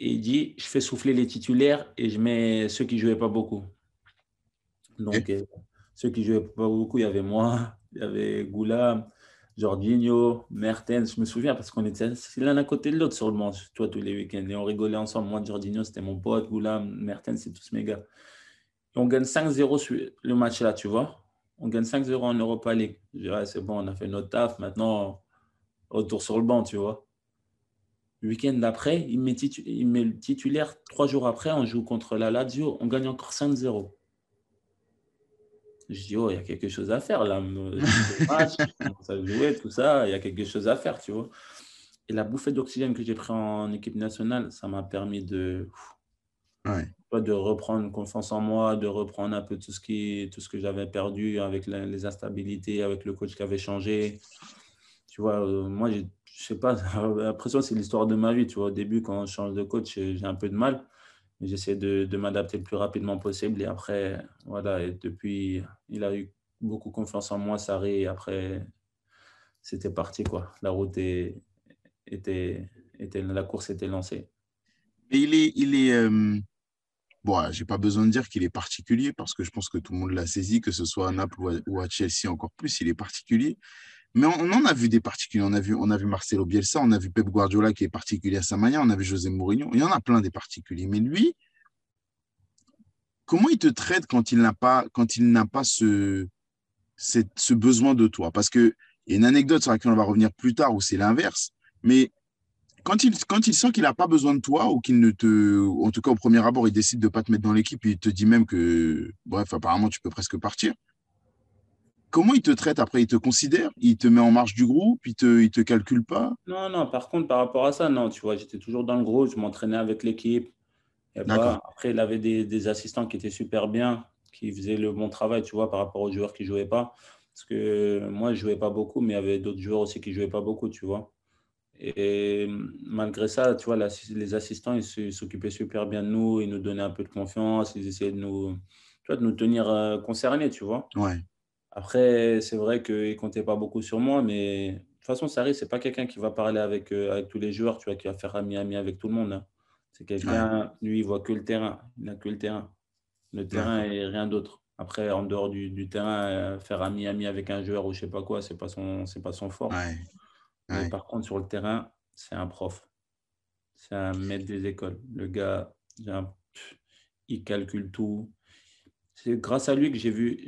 Et il dit, je fais souffler les titulaires et je mets ceux qui ne jouaient pas beaucoup. Donc, euh, ceux qui ne jouaient pas beaucoup, il y avait moi, il y avait Goulam, Jorginho, Mertens. Je me souviens parce qu'on était l'un à côté de l'autre sur le banc, toi, tous les week-ends. Et on rigolait ensemble. Moi, Jorginho, c'était mon pote. Goulam, Mertens, c'est tous mes gars. Et on gagne 5-0 sur le match là, tu vois. On gagne 5-0 en Europa League. Je dirais, c'est bon, on a fait notre taf. Maintenant, retour sur le banc, tu vois. Le week-end d'après, il met, titu- il met le titulaire. Trois jours après, on joue contre la Lazio. On gagne encore 5-0. Je dis, oh, il y a quelque chose à faire là. Match, commence à jouer, tout ça. Il y a quelque chose à faire, tu vois. Et la bouffée d'oxygène que j'ai pris en équipe nationale, ça m'a permis de, Ouais. de reprendre confiance en moi, de reprendre un peu tout ce, qui, tout ce que j'avais perdu avec la- les instabilités, avec le coach qui avait changé. Tu vois, euh, moi, j'ai- je sais pas, l'impression que c'est l'histoire de ma vie. Tu vois, au début, quand je change de coach, j'ai un peu de mal, j'essaie de, de m'adapter le plus rapidement possible. Et après, voilà, et depuis, il a eu beaucoup confiance en moi, Sarri, et après, c'était parti, quoi. La route était, était, la course était lancée. Mais il est, il est euh, bon, j'ai pas besoin de dire qu'il est particulier parce que je pense que tout le monde l'a saisi, que ce soit à Naples ou à Chelsea encore plus, il est particulier. Mais on, en a vu des particuliers. On a vu, on a vu Marcelo Bielsa, on a vu Pep Guardiola qui est particulier à sa manière, on a vu José Mourinho. Il y en a plein des particuliers. Mais lui, comment il te traite quand il n'a pas, quand il n'a pas ce, ce besoin de toi? Parce qu'il y a une anecdote sur laquelle on va revenir plus tard où c'est l'inverse. Mais quand il, quand il sent qu'il n'a pas besoin de toi ou qu'il ne te. En tout cas, au premier abord, il décide de ne pas te mettre dans l'équipe il te dit même que, bref, apparemment, tu peux presque partir. Comment il te traite après? Il te considère? Il te met en marche du groupe? Il te, il te calcule pas? Non, non, par contre, par rapport à ça, non, tu vois, j'étais toujours dans le groupe, je m'entraînais avec l'équipe. après, il avait des, des, assistants qui étaient super bien, qui faisaient le bon travail, tu vois, par rapport aux joueurs qui ne jouaient pas. Parce que moi, je ne jouais pas beaucoup, mais il y avait d'autres joueurs aussi qui ne jouaient pas beaucoup, tu vois. Et malgré ça, tu vois, les assistants, ils s'occupaient super bien de nous, ils nous donnaient un peu de confiance, ils essayaient de nous, tu vois, de nous tenir euh, concernés, tu vois. Ouais. Après, c'est vrai qu'ils ne comptaient pas beaucoup sur moi, mais de toute façon, Sarri, ce n'est pas quelqu'un qui va parler avec, euh, avec tous les joueurs, tu vois, qui va faire ami-ami avec tout le monde. Hein. C'est quelqu'un, lui, il voit que le terrain, il n'a que le terrain. Le terrain et rien d'autre. Après, en dehors du, du terrain, euh, faire ami-ami avec un joueur ou je ne sais pas quoi, ce n'est pas, son, pas son fort. Ouais. Mais par contre, sur le terrain, c'est un prof. C'est un maître des écoles. Le gars, il calcule tout. C'est grâce à lui que j'ai vu,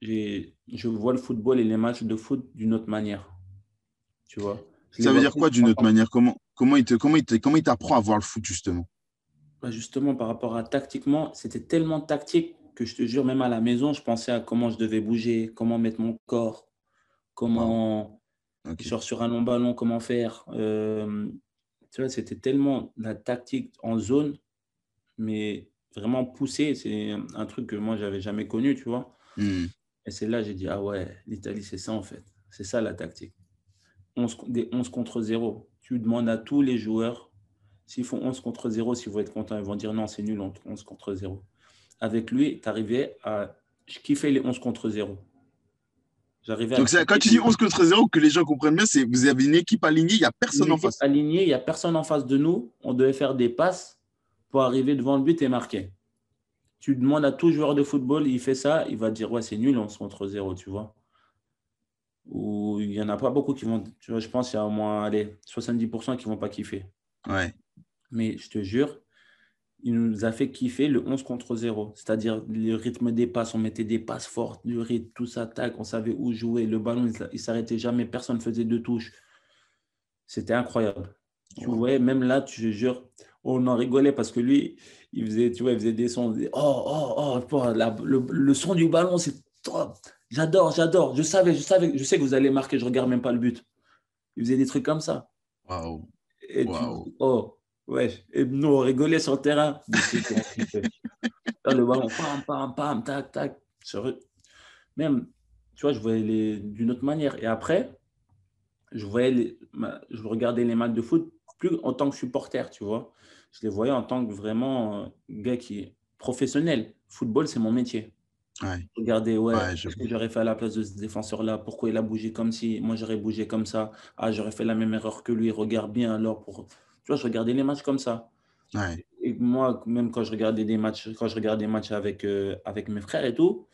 je vois le football et les matchs de foot d'une autre manière. Tu vois? Ça veut dire quoi d'une autre manière? Comment, comment il te, comment il comment il t'apprend à voir le foot justement? Bah, Justement, par rapport à tactiquement, c'était tellement tactique que je te jure, même à la maison, je pensais à comment je devais bouger, comment mettre mon corps, comment, Genre sur un long ballon, comment faire euh, Tu vois, c'était tellement la tactique en zone, mais vraiment poussé. C'est un truc que moi, j'avais jamais connu, tu vois. Hmm. Et c'est là j'ai dit, ah ouais, l'Italie, c'est ça en fait. C'est ça la tactique. 11, des 11 contre 0. Tu demandes à tous les joueurs, s'ils font 11 contre 0, s'ils vont être contents, ils vont dire non, c'est nul, 11 contre 0. Avec lui, tu arrivais à kiffer les 11 contre 0. Donc, quand tu dis 11 contre 0, que les gens comprennent bien, c'est vous avez une équipe alignée, il n'y a personne en face. Alignée, il n'y a personne en face de nous. On devait faire des passes pour arriver devant le but et marquer. Tu demandes à tout joueur de football, il fait ça, il va dire Ouais, c'est nul, 11 contre 0, tu vois. Ou il n'y en a pas beaucoup qui vont. Tu vois, je pense qu'il y a au moins allez, 70% qui ne vont pas kiffer. Ouais. Mais je te jure, il nous a fait kiffer le 11 contre 0. C'est-à-dire le rythme des passes, on mettait des passes fortes, du rythme, tout tac, on savait où jouer. Le ballon, il ne s'arrêtait jamais, personne ne faisait de touches. C'était incroyable. Tu vois, même là, tu te jure, on en rigolait parce que lui, il faisait, tu vois, il faisait des sons. oh, oh, oh, le, son du ballon, c'est top. J'adore, j'adore. Je savais, je savais, je sais que vous allez marquer, je ne regarde même pas le but. Il faisait des trucs comme ça. Waouh. oh, Ouais, et nous, on rigolait sur le terrain. le ballon, pam, pam, pam, tac, tac. Même, tu vois, je voyais les... d'une autre manière. Et après, je, voyais les... je regardais les matchs de foot plus en tant que supporter, tu vois. Je les voyais en tant que vraiment euh, gars qui est professionnel. Football, c'est mon métier. Ouais. Regardez, ouais, ce que j'aurais fait à la place de ce défenseur-là? Pourquoi il a bougé comme si Moi, j'aurais bougé comme ça? Ah, j'aurais fait la même erreur que lui. Regarde bien alors pour tu vois, je regardais les matchs comme ça. Et moi, même quand je regardais des matchs, quand je regardais des matchs avec, euh, avec mes frères et tout,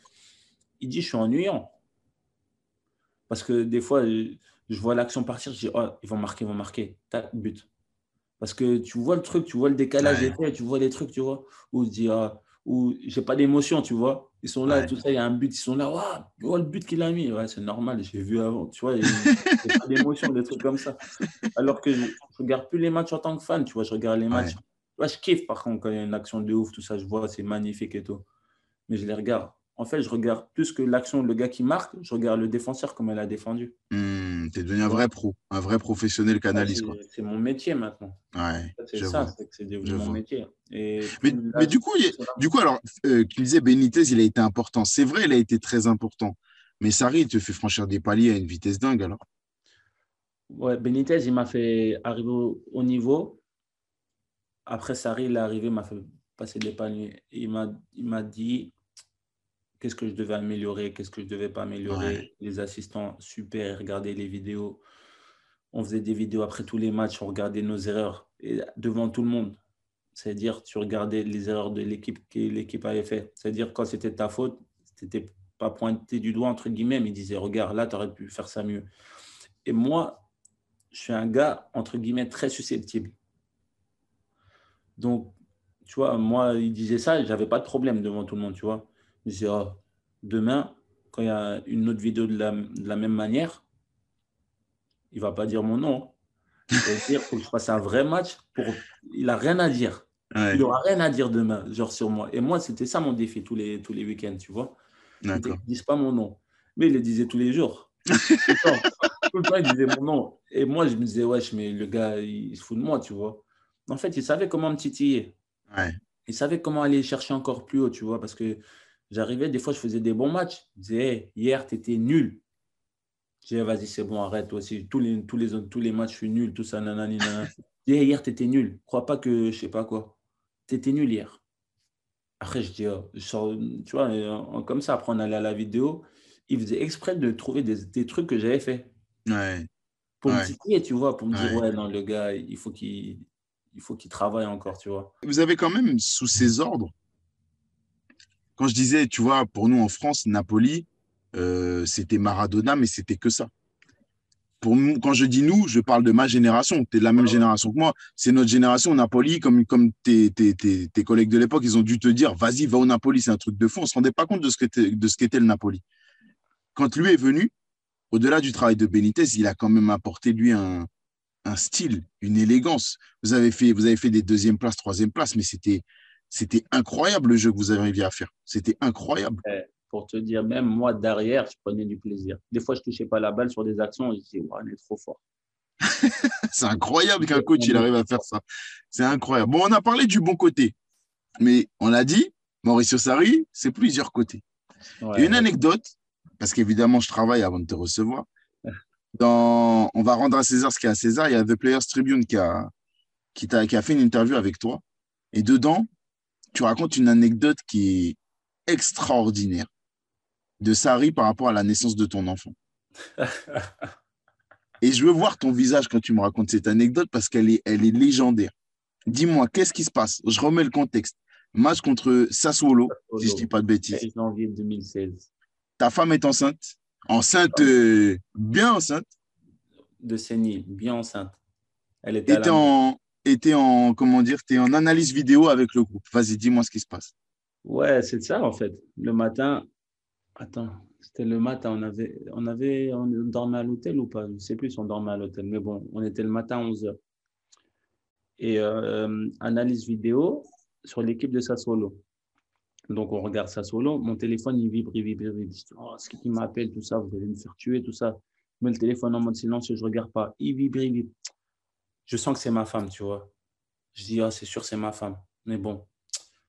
il dit je suis ennuyant. Parce que des fois, je vois l'action partir, je dis oh, ils vont marquer, ils vont marquer. Tac, but. Parce que tu vois le truc, tu vois le décalage tu vois les trucs, tu vois, où je ah, où j'ai pas d'émotion, tu vois. Ils sont là, tout ça, il y a un but, ils sont là, waouh, le but qu'il a mis. Ouais, c'est normal, j'ai vu avant, tu vois, a pas d'émotion, des trucs comme ça. Alors que je ne regarde plus les matchs en tant que fan, tu vois, je regarde les matchs. Ouais. je kiffe par contre quand il y a une action de ouf, tout ça, je vois, c'est magnifique et tout. Mais je les regarde en fait, je regarde plus que l'action, le gars qui marque, je regarde le défenseur comme elle a défendu. Hmm, tu es devenu un vrai pro, un vrai professionnel canaliste. c'est mon métier maintenant. Ouais, c'est ça, c'est devenu mon métier. mais, mais, du coup, du coup alors, euh, tu disais Benitez, il a été important. C'est vrai, il a été très important. Mais Sarri, il te fait franchir des paliers à une vitesse dingue alors. Ouais, Benitez, il m'a fait arriver au, niveau. Après, Sarri, il est arrivé, il m'a fait passer des paliers. Il m'a dit qu'est-ce que je devais améliorer, qu'est-ce que je ne devais pas améliorer. Les assistants, super, regardaient les vidéos. On faisait des vidéos après tous les matchs, on regardait nos erreurs et devant tout le monde. C'est-à-dire, tu regardais les erreurs de l'équipe que l'équipe avait fait. C'est-à-dire, quand c'était ta faute, tu n'étais pas pointé du doigt, entre guillemets, mais il disait, regarde, là, tu aurais pu faire ça mieux. Et moi, je suis un gars, entre guillemets, très susceptible. Donc, tu vois, moi, il disait ça, j'avais pas de problème devant tout le monde, tu vois. Je disais, oh, demain, quand il y a une autre vidéo de la, de la même manière, il va pas dire mon nom. Il va dire, faut que je fasse un vrai match. Pour... Il a rien à dire. Il n'aura rien à dire demain, genre sur moi. Et moi, c'était ça mon défi tous les, tous les week-ends, tu vois. Ils ne disent pas mon nom. Mais il le disait tous les jours. tout, le temps, il disait mon nom. Et moi, je me disais, wesh, mais le gars, il se fout de moi, tu vois. En fait, il savait comment me titiller. Il savait comment aller chercher encore plus haut, tu vois, parce que j'arrivais, des fois, je faisais des bons matchs. Je disais, hier, tu étais nul. Je disais, vas-y, c'est bon, arrête, toi aussi. Tous les, tous, les, tous les matchs, je suis nul, tout ça, nanani, nanana. Je disais, hier, tu étais nul. Crois pas que, je sais pas quoi. Tu étais nul hier. Après, je dis, oh, tu vois, comme ça, après, on allait à la vidéo. Il faisait exprès de trouver des, des trucs que j'avais fait. Ouais. Pour me titiller, tu vois, pour me dire, ouais, non, le gars, il faut qu'il il faut qu'il travaille encore, tu vois. Vous avez quand même sous ses ordres, quand je disais, tu vois, pour nous en France, Napoli, euh, c'était Maradona, mais c'était que ça. Pour nous, quand je dis nous, je parle de ma génération. Tu es de la même génération que moi. C'est notre génération, Napoli, comme, comme tes, tes, tes, tes collègues de l'époque, ils ont dû te dire, vas-y, va au Napoli, c'est un truc de fond. On ne se rendait pas compte de ce qu'était le Napoli. Quand lui est venu, au-delà du travail de Benitez, il a quand même apporté, lui, un, un style, une élégance. Vous avez fait, vous avez fait des deuxième places, troisième places, mais c'était, c'était incroyable le jeu que vous arriviez à faire. C'était incroyable. Pour te dire, même moi derrière, je prenais du plaisir. Des fois, je touchais pas la balle sur des actions et je disais, on est trop fort. c'est incroyable qu'un coach il arrive à faire ça. C'est incroyable. Bon, on a parlé du bon côté, mais on l'a dit, Mauricio Sarri, c'est plusieurs côtés. une anecdote, parce qu'évidemment, je travaille avant de te recevoir dans, on va rendre à César ce qu'il y a à César. Il y a The Players Tribune qui a, qui, a, qui a fait une interview avec toi. Et dedans, tu racontes une anecdote qui est extraordinaire de Sari par rapport à la naissance de ton enfant. Et je veux voir ton visage quand tu me racontes cette anecdote parce qu'elle est, elle est légendaire. Dis-moi, qu'est-ce qui se passe? Je remets le contexte. Match contre Sassuolo, si je ne dis pas de bêtises. janvier 2016. Ta femme est enceinte Enceinte, euh, bien enceinte. De sénile, bien enceinte. Elle était, en, était en, comment dire, es en analyse vidéo avec le groupe. Vas-y, dis-moi ce qui se passe. Ouais, c'est ça en fait. Le matin, attends, c'était le matin, on avait, on avait, on dormait à l'hôtel ou pas? Je ne sais plus si on dormait à l'hôtel, mais bon, on était le matin à 11h. Et euh, analyse vidéo sur l'équipe de Sassuolo. Donc, on regarde ça solo. Mon téléphone, il vibre, il vibre, il vibre. oh, ce qui m'appelle, tout ça, vous allez me faire tuer, tout ça. Je le téléphone en mode silence, je ne regarde pas. Il vibre, il vibre. Je sens que c'est ma femme, tu vois. Je dis, ah, c'est sûr, c'est ma femme. Mais bon,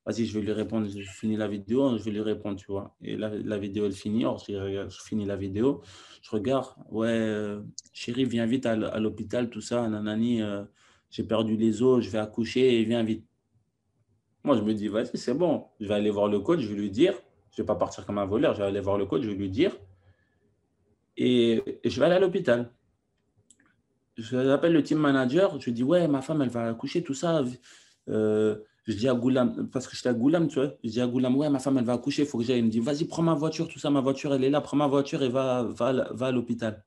vas-y, je vais lui répondre. Je finis la vidéo, je vais lui répondre, tu vois. Et la, vidéo, elle finit. Alors, je, finis la vidéo. Je regarde, ouais, euh, chérie, viens vite à, l'hôpital, tout ça. Nanani, euh, j'ai perdu les os, je vais accoucher, viens vite. Moi, je me dis, vas-y, c'est bon. Je vais aller voir le coach, je vais lui dire. Je ne vais pas partir comme un voleur, je vais aller voir le coach, je vais lui dire. Et, je vais aller à l'hôpital. Je l'appelle le team manager, je lui dis, ouais, ma femme, elle va accoucher, tout ça. Euh, je dis à Goulam, parce que j'étais à Goulam, tu vois, je dis à Goulam, ouais, ma femme, elle va accoucher, il faut que j'aille. Il me dit, vas-y, prends ma voiture, tout ça, ma voiture, elle est là, prends ma voiture et va, va, va à l'hôpital.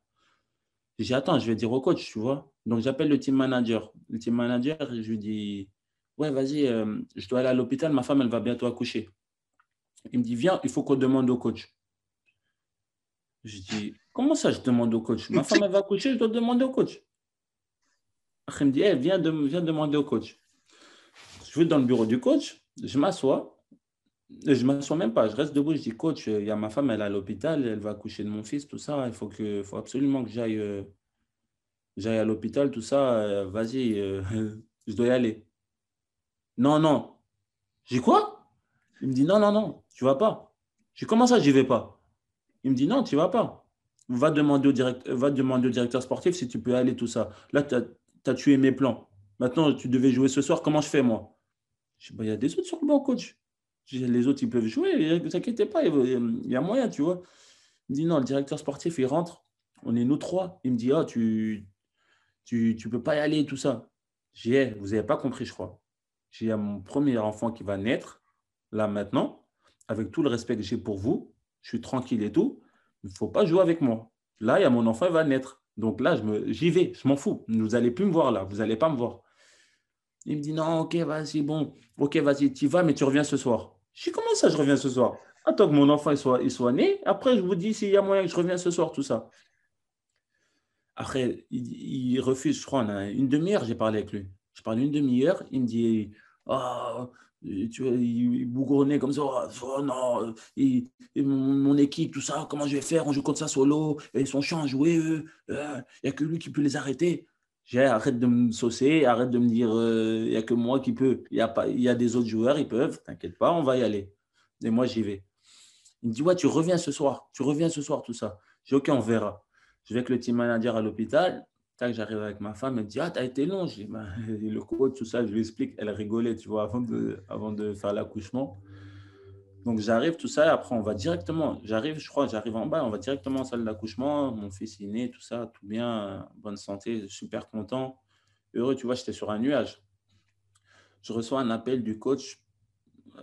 Je dis, attends, je vais dire au coach, tu vois. Donc, j'appelle le team manager. Le team manager, je lui dis, Ouais, vas-y, euh, je dois aller à l'hôpital, ma femme, elle va bientôt accoucher. Il me dit, viens, il faut qu'on demande au coach. Je dis, comment ça, je demande au coach? Ma femme, elle va accoucher, je dois demander au coach. Il me dit, viens, de, viens demander au coach. Je vais dans le bureau du coach, je m'assois. Je ne m'assois même pas, je reste debout, je dis, coach, il y a ma femme, elle est à l'hôpital, elle va accoucher de mon fils, tout ça, il faut, absolument que j'aille euh, j'aille à l'hôpital, tout ça, euh, vas-y, je dois y aller. Non, non. J'ai quoi? Il me dit non, non, non, tu vas pas. J'ai comment ça, j'y vais pas? Il me dit non, tu vas pas. Va demander, au directeur, va demander au directeur sportif si tu peux aller, tout ça. Là, tu as, tué mes plans. Maintenant, tu devais jouer ce soir. Comment je fais, moi? Bah, il y a des autres sur le banc, coach. Les autres, ils peuvent jouer. Ne t'inquiète pas, il y a moyen, tu vois. Il dit non, le directeur sportif, il rentre. On est nous trois. Il me dit, ah, tu tu peux pas y aller, tout ça. J'ai, vous n'avez pas compris, je crois j'ai mon premier enfant qui va naître, là maintenant, avec tout le respect que j'ai pour vous, je suis tranquille et tout, il faut pas jouer avec moi. Là, il y a mon enfant, il va naître. Donc là, j'y vais, je m'en fous. Vous n'allez plus me voir là, vous n'allez pas me voir. Il me dit non, ok, vas-y, bon, ok, vas-y, tu vas, mais tu reviens ce soir. Je dis comment ça, je reviens ce soir? Attends que mon enfant soit, soit né. Après, je vous dis s'il y a moyen que je reviens ce soir, tout ça. Après, il, refuse, je crois, une demi-heure, j'ai parlé avec lui. Je parle une demi-heure, il me dit Ah, tu vois, il bougonnait comme ça, oh, non, mon, équipe, tout ça, comment je vais faire On joue contre ça solo, et ils sont chiants à jouer, il n'y a que lui qui peut les arrêter. J'ai arrête de me saucer, arrête de me dire euh, il n'y a que moi qui peux. Il y, a pas, y a des autres joueurs, ils peuvent, t'inquiète pas, on va y aller. Et moi, j'y vais. Il me dit Ouais, tu reviens ce soir, tu reviens ce soir, tout ça. J'ai OK, on verra. Je vais avec le team manager à l'hôpital. J'arrive avec ma femme, elle me dit Ah, t'as été long. Bah, le coach, tout ça, je lui explique. Elle rigolait, tu vois, avant de, avant de faire l'accouchement. Donc j'arrive, tout ça, et après on va directement, j'arrive, je crois, j'arrive en bas, on va directement en salle d'accouchement, mon fils est né, tout ça, tout bien, bonne santé, super content, heureux, tu vois, j'étais sur un nuage. Je reçois un appel du coach,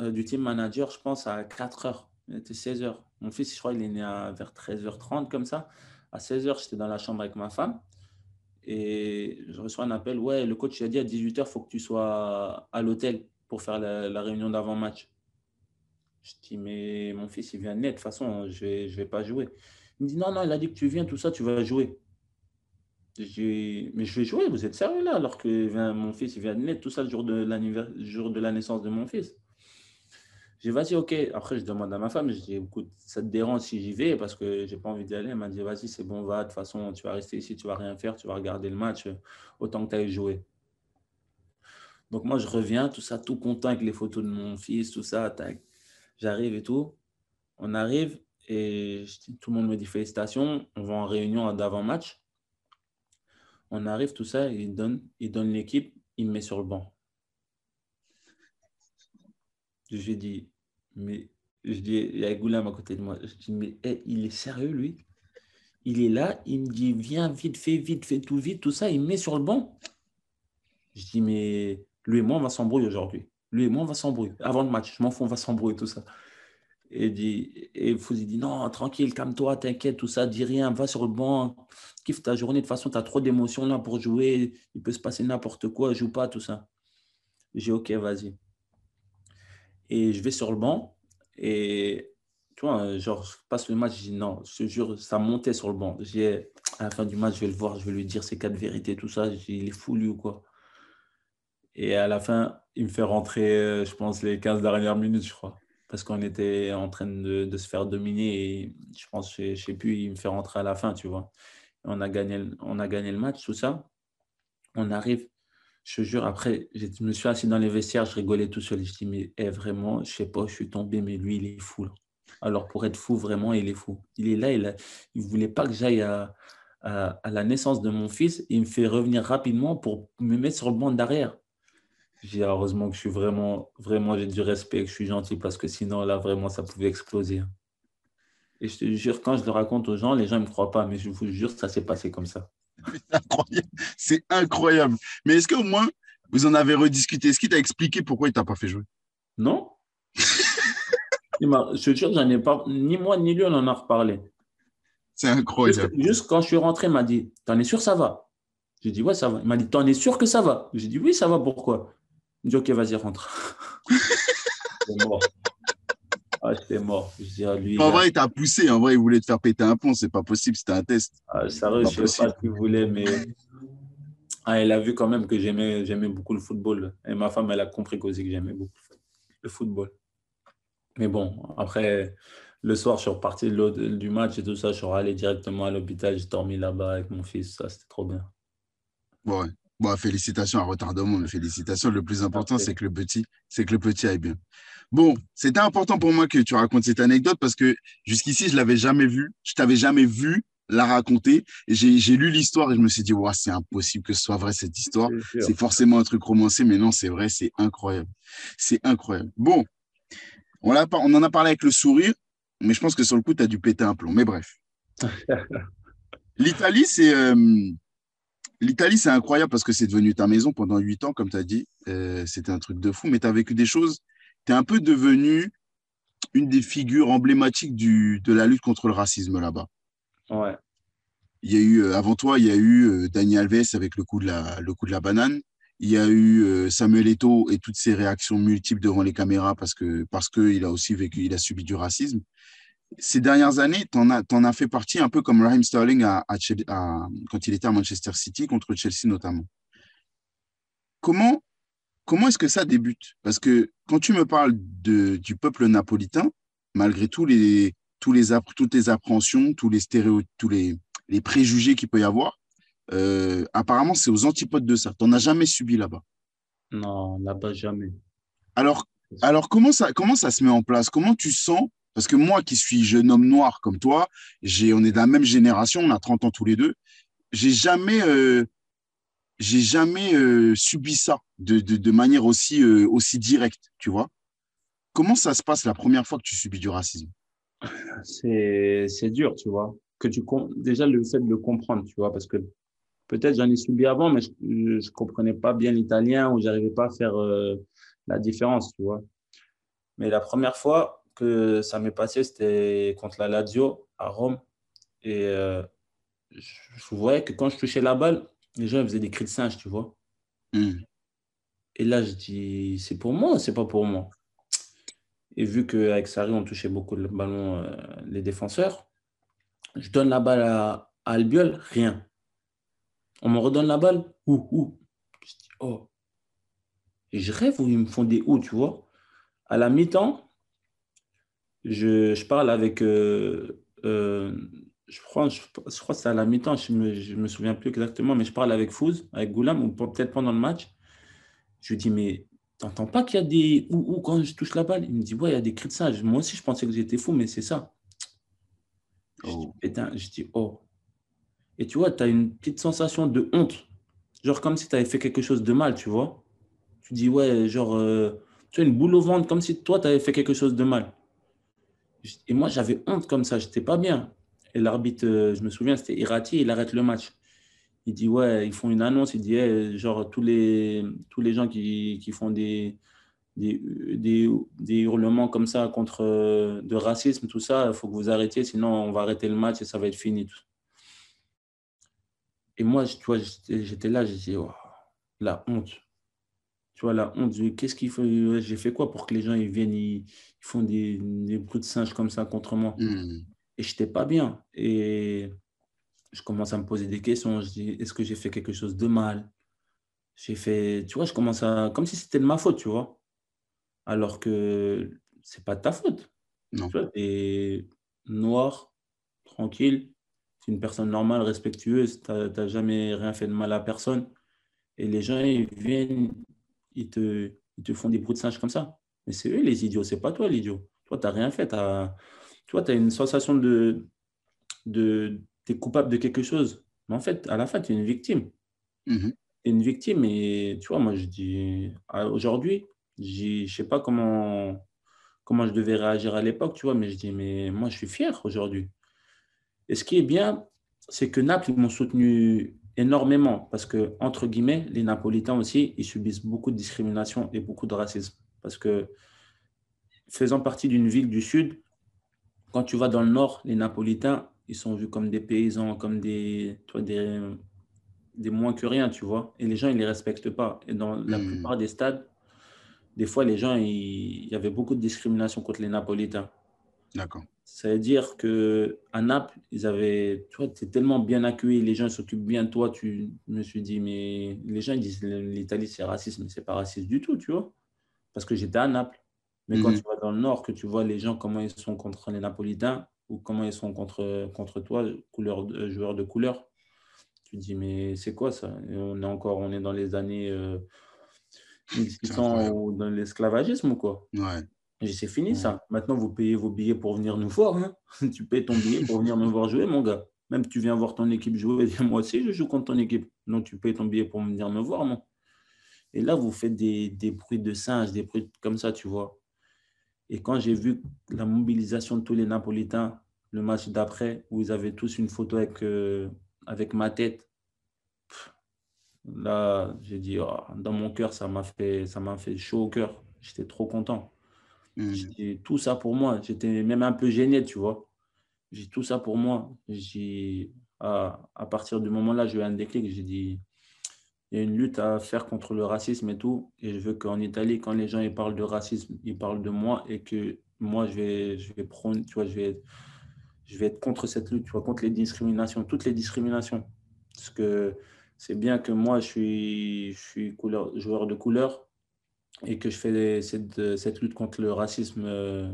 euh, du team manager, je pense à 4 heures, il était 16 heures. Mon fils, je crois, il est né à, vers 13h30 comme ça. À 16 heures, j'étais dans la chambre avec ma femme. Et je reçois un appel, ouais, le coach a dit à 18h, il faut que tu sois à l'hôtel pour faire la, réunion d'avant-match. Je dis, mais mon fils, il vient net, de toute façon, je ne vais, je vais pas jouer. Il me dit, non, non, il a dit que tu viens, tout ça, tu vas jouer. Je dis, mais je vais jouer, vous êtes sérieux là, alors que mon fils, il vient net, tout ça, le jour de, jour de la naissance de mon fils. J'ai vas-y, ok. Après, je demande à ma femme, je dis, écoute, ça te dérange si j'y vais parce que j'ai pas envie d'y aller. Elle m'a dit, vas-y, c'est bon, va. De toute façon, tu vas rester ici, tu vas rien faire, tu vas regarder le match autant que tu ailles jouer. Donc, moi, je reviens, tout ça, tout content avec les photos de mon fils, tout ça. J'arrive et tout. On arrive et tout le monde me dit félicitations. On va en réunion d'avant-match. On arrive, tout ça, il donne, il donne l'équipe, il me met sur le banc. Je lui dis, mais je dis, il y a Goulam à côté de moi. Je dis, mais eh, il est sérieux, lui? Il est là, il me dit, viens, vite, fais vite, fais tout vite, tout ça. Il me met sur le banc. Je dis, mais lui et moi, on va s'embrouiller aujourd'hui. Lui et moi, on va s'embrouiller. Avant le match, je m'en fous, on va s'embrouiller, tout ça. Et, dit, et dit, non, tranquille, calme-toi, t'inquiète, tout ça, dis rien, va sur le banc, kiffe ta journée. De toute façon, tu as trop d'émotions là pour jouer. Il peut se passer n'importe quoi, joue pas, tout ça. J'ai ok, vas-y. Et je vais sur le banc et tu vois, genre, je passe le match, je dis non, je te jure, ça montait sur le banc. J'ai, à la fin du match, je vais le voir, je vais lui dire ses quatre vérités, tout ça. il est fou, lui, ou quoi? Et à la fin, il me fait rentrer, je pense, les 15 dernières minutes, je crois. Parce qu'on était en train de, se faire dominer. Et je pense, je ne sais plus, il me fait rentrer à la fin, tu vois. on a gagné, on a gagné le match, tout ça. On arrive, je jure, après, je me suis assis dans les vestiaires, je rigolais tout seul. Je dis, mais eh, vraiment, je sais pas, je suis tombé, mais lui, il est fou. Alors, pour être fou, vraiment, il est fou. Il est là, il ne voulait pas que j'aille à, à, la naissance de mon fils. Il me fait revenir rapidement pour me mettre sur le banc d'arrière. J'ai heureusement que je suis vraiment, vraiment, j'ai du respect, que je suis gentil, parce que sinon, là, vraiment, ça pouvait exploser. Et je te jure, quand je le raconte aux gens, les gens ne me croient pas, mais je vous jure, ça s'est passé comme ça. C'est incroyable. Mais est-ce qu'au moins, vous en avez rediscuté? Est-ce qu'il t'a expliqué pourquoi il t'a pas fait jouer? Non. je suis sûr j'en ai pas. Ni moi, ni lui, on en a reparlé. C'est incroyable. Juste, quand je suis rentré, il m'a dit T'en es sûr, ça va? J'ai dit Ouais, ça va. Il m'a dit T'en es sûr que ça va? J'ai dit Oui, ça va, pourquoi? Il m'a dit Ok, vas-y, rentre. Ah, j'étais mort. lui, en vrai, il t'a poussé. En vrai, il voulait te faire péter un pont. C'est pas possible. C'était un test. Ah, sérieux, je sais pas ce qu'il voulait, mais ah, il a vu quand même que j'aimais, j'aimais beaucoup le football. Et ma femme, elle a compris aussi que j'aimais beaucoup le football. Mais bon, après, le soir, je suis reparti du match et tout ça. Je suis allé directement à l'hôpital. J'ai dormi là-bas avec mon fils. Ça, c'était trop bien. Ouais. Bon, félicitations à retardement. Félicitations. Le plus important, c'est que le petit, c'est que le petit aille bien. Bon, c'était important pour moi que tu racontes cette anecdote parce que jusqu'ici, je l'avais jamais vue. Je t'avais jamais vu la raconter. J'ai lu l'histoire et je me suis dit, ouais, c'est impossible que ce soit vrai cette histoire. C'est forcément un truc romancé, mais non, c'est vrai, c'est incroyable. C'est incroyable. Bon, on, on en a parlé avec le sourire, mais je pense que sur le coup, tu as dû péter un plomb. Mais bref. L'Italie, c'est euh, l'Italie, c'est incroyable parce que c'est devenu ta maison pendant huit ans, comme tu as dit. Euh, c'était un truc de fou, mais tu as vécu des choses tu es un peu devenu une des figures emblématiques du, de la lutte contre le racisme là-bas. Ouais. Il y a eu, avant toi, il y a eu Daniel Alves avec le coup de la, le coup de la banane. Il y a eu Samuel Eto'o et toutes ses réactions multiples devant les caméras parce que parce qu'il a aussi vécu, il a subi du racisme. Ces dernières années, tu en, en, as fait partie un peu comme Raheem Sterling à, quand il était à Manchester City contre Chelsea notamment. Comment, comment est-ce que ça débute? Parce que quand tu me parles de, du peuple napolitain, malgré tous les, tous les, toutes les appréhensions, tous les stéréotypes, tous les, les préjugés qu'il peut y avoir, euh, apparemment, c'est aux antipodes de ça. Tu n'en as jamais subi là-bas Non, là-bas, jamais. Alors, alors comment, ça, comment ça se met en place? Comment tu sens? Parce que moi, qui suis jeune homme noir comme toi, on est de la même génération, on a 30 ans tous les deux, j'ai jamais, euh, j'ai jamais euh, subi ça de, de, manière aussi, aussi directe, tu vois Comment ça se passe la première fois que tu subis du racisme? C'est dur, tu vois. Que tu, déjà, le fait de le comprendre, tu vois, parce que Peut-être j'en ai subi avant, mais je ne comprenais pas bien l'italien ou j'arrivais pas à faire euh, la différence, tu vois. Mais la première fois que ça m'est passé, c'était contre la Lazio à Rome. Et euh, je, voyais que quand je touchais la balle, les gens faisaient des cris de singe, tu vois. Hmm. Et là, je dis, c'est pour moi ou c'est pas pour moi? Et vu qu'avec Sarri, on touchait beaucoup le ballon, euh, les défenseurs, je donne la balle à, à Albiol, rien. On me redonne la balle. Où Où? Je dis, oh. Et je rêve où ils me font des ou, tu vois? À la mi-temps, je, parle avec. Euh, euh, je, crois, je, crois que c'est à la mi-temps, je ne me, je me souviens plus exactement, mais je parle avec Fouz, avec Goulam, ou peut-être pendant le match. Je lui dis, mais t'entends pas qu'il y a des ou, ou quand je touche la balle Il me dit, ouais, il y a des cris de singe. Moi aussi, je pensais que j'étais fou, mais c'est ça. Je dis, oh. je dis, oh. Et tu vois, tu as une petite sensation de honte. Genre comme si tu avais fait quelque chose de mal, tu vois. Tu dis, ouais, genre, euh, tu as une boule au ventre, comme si toi, tu avais fait quelque chose de mal. Et moi, j'avais honte comme ça, j'étais pas bien. Et l'arbitre, euh, je me souviens, c'était Irati, il arrête le match. Il dit, ouais, ils font une annonce, il dit, genre, tous les, tous les gens qui, qui font des, des, des, hurlements comme ça contre euh, de racisme, tout ça, il faut que vous arrêtiez, sinon on va arrêter le match et ça va être fini. Et moi, tu vois, j'étais là, j'ai dit, la honte. Tu vois, la honte. Qu'est-ce qu'il faut J'ai fait quoi pour que les gens ils viennent, ils, font des, des bruits de singe comme ça contre moi? Mmh. Et je n'étais pas bien. Et je commence à me poser des questions. Je dis, est-ce que j'ai fait quelque chose de mal? J'ai fait, tu vois, je commence à. Comme si c'était de ma faute, tu vois. Alors que c'est pas de ta faute. Non. Tu vois, es noir, tranquille, une personne normale, respectueuse, tu n'as jamais rien fait de mal à personne. Et les gens, ils viennent, ils te, ils te font des bruits de singe comme ça. Mais c'est eux les idiots, c'est pas toi l'idiot. Toi, tu n'as rien fait. As, tu vois, tu as une sensation de. de tu es coupable de quelque chose. Mais en fait, à la fin, tu es une victime. Mm-hmm. Tu es une victime. Et tu vois, moi, je dis. Aujourd'hui, je ne sais pas comment, comment je devais réagir à l'époque, tu vois, mais je dis, mais moi, je suis fier aujourd'hui. Et ce qui est bien, c'est que Naples, ils m'ont soutenu énormément parce que, entre guillemets, les Napolitains aussi, ils subissent beaucoup de discrimination et beaucoup de racisme. Parce que, faisant partie d'une ville du Sud, quand tu vas dans le Nord, les Napolitains, ils sont vus comme des paysans, comme des, toi, des, des moins que rien, tu vois. Et les gens, ils ne les respectent pas. Et dans la hmm. plupart des stades, des fois, les gens, il y avait beaucoup de discrimination contre les Napolitains. D'accord. Ça veut dire qu'à Naples, ils avaient, tu vois, es tellement bien accueilli, les gens s'occupent bien de toi. Tu me suis dit, mais les gens ils disent l'Italie c'est raciste, mais c'est pas raciste du tout, tu vois. Parce que j'étais à Naples. Mais quand mhm. tu vas dans le nord, que tu vois les gens, comment ils sont contre les Napolitains ou comment ils sont contre, contre toi, couleur, euh, joueur de couleur, tu te dis, mais c'est quoi ça? On est encore, on est dans les années 1600 euh, ou dans l'esclavagisme ou quoi Ouais c'est fini ça. Maintenant, vous payez vos billets pour venir nous voir. Hein. tu payes ton billet pour venir me voir jouer, mon gars. Même tu viens voir ton équipe jouer et dire moi aussi, je joue contre ton équipe. Non, tu payes ton billet pour venir me voir, moi. Et là, vous faites des, des bruits de singe, des bruits comme ça, tu vois. Et quand j'ai vu la mobilisation de tous les Napolitains, le match d'après, où ils avaient tous une photo avec, euh, avec ma tête, là, j'ai dit, oh, dans mon cœur, ça m'a fait, ça fait chaud au cœur. J'étais trop content. Mmh. Tout ça pour moi. J'étais même un peu gêné, tu vois. J'ai tout ça pour moi. J'ai à, à partir du moment-là, j'ai eu un déclic. J'ai dit, il y a une lutte à faire contre le racisme et tout. Et je veux qu'en Italie, quand les gens ils parlent de racisme, ils parlent de moi et que moi, je vais, je vais tu vois, je vais, je vais être contre cette lutte, tu vois, contre les discriminations, toutes les discriminations. Parce que c'est bien que moi, je suis, je suis joueur de couleur et que je fais cette, cette lutte contre le racisme euh,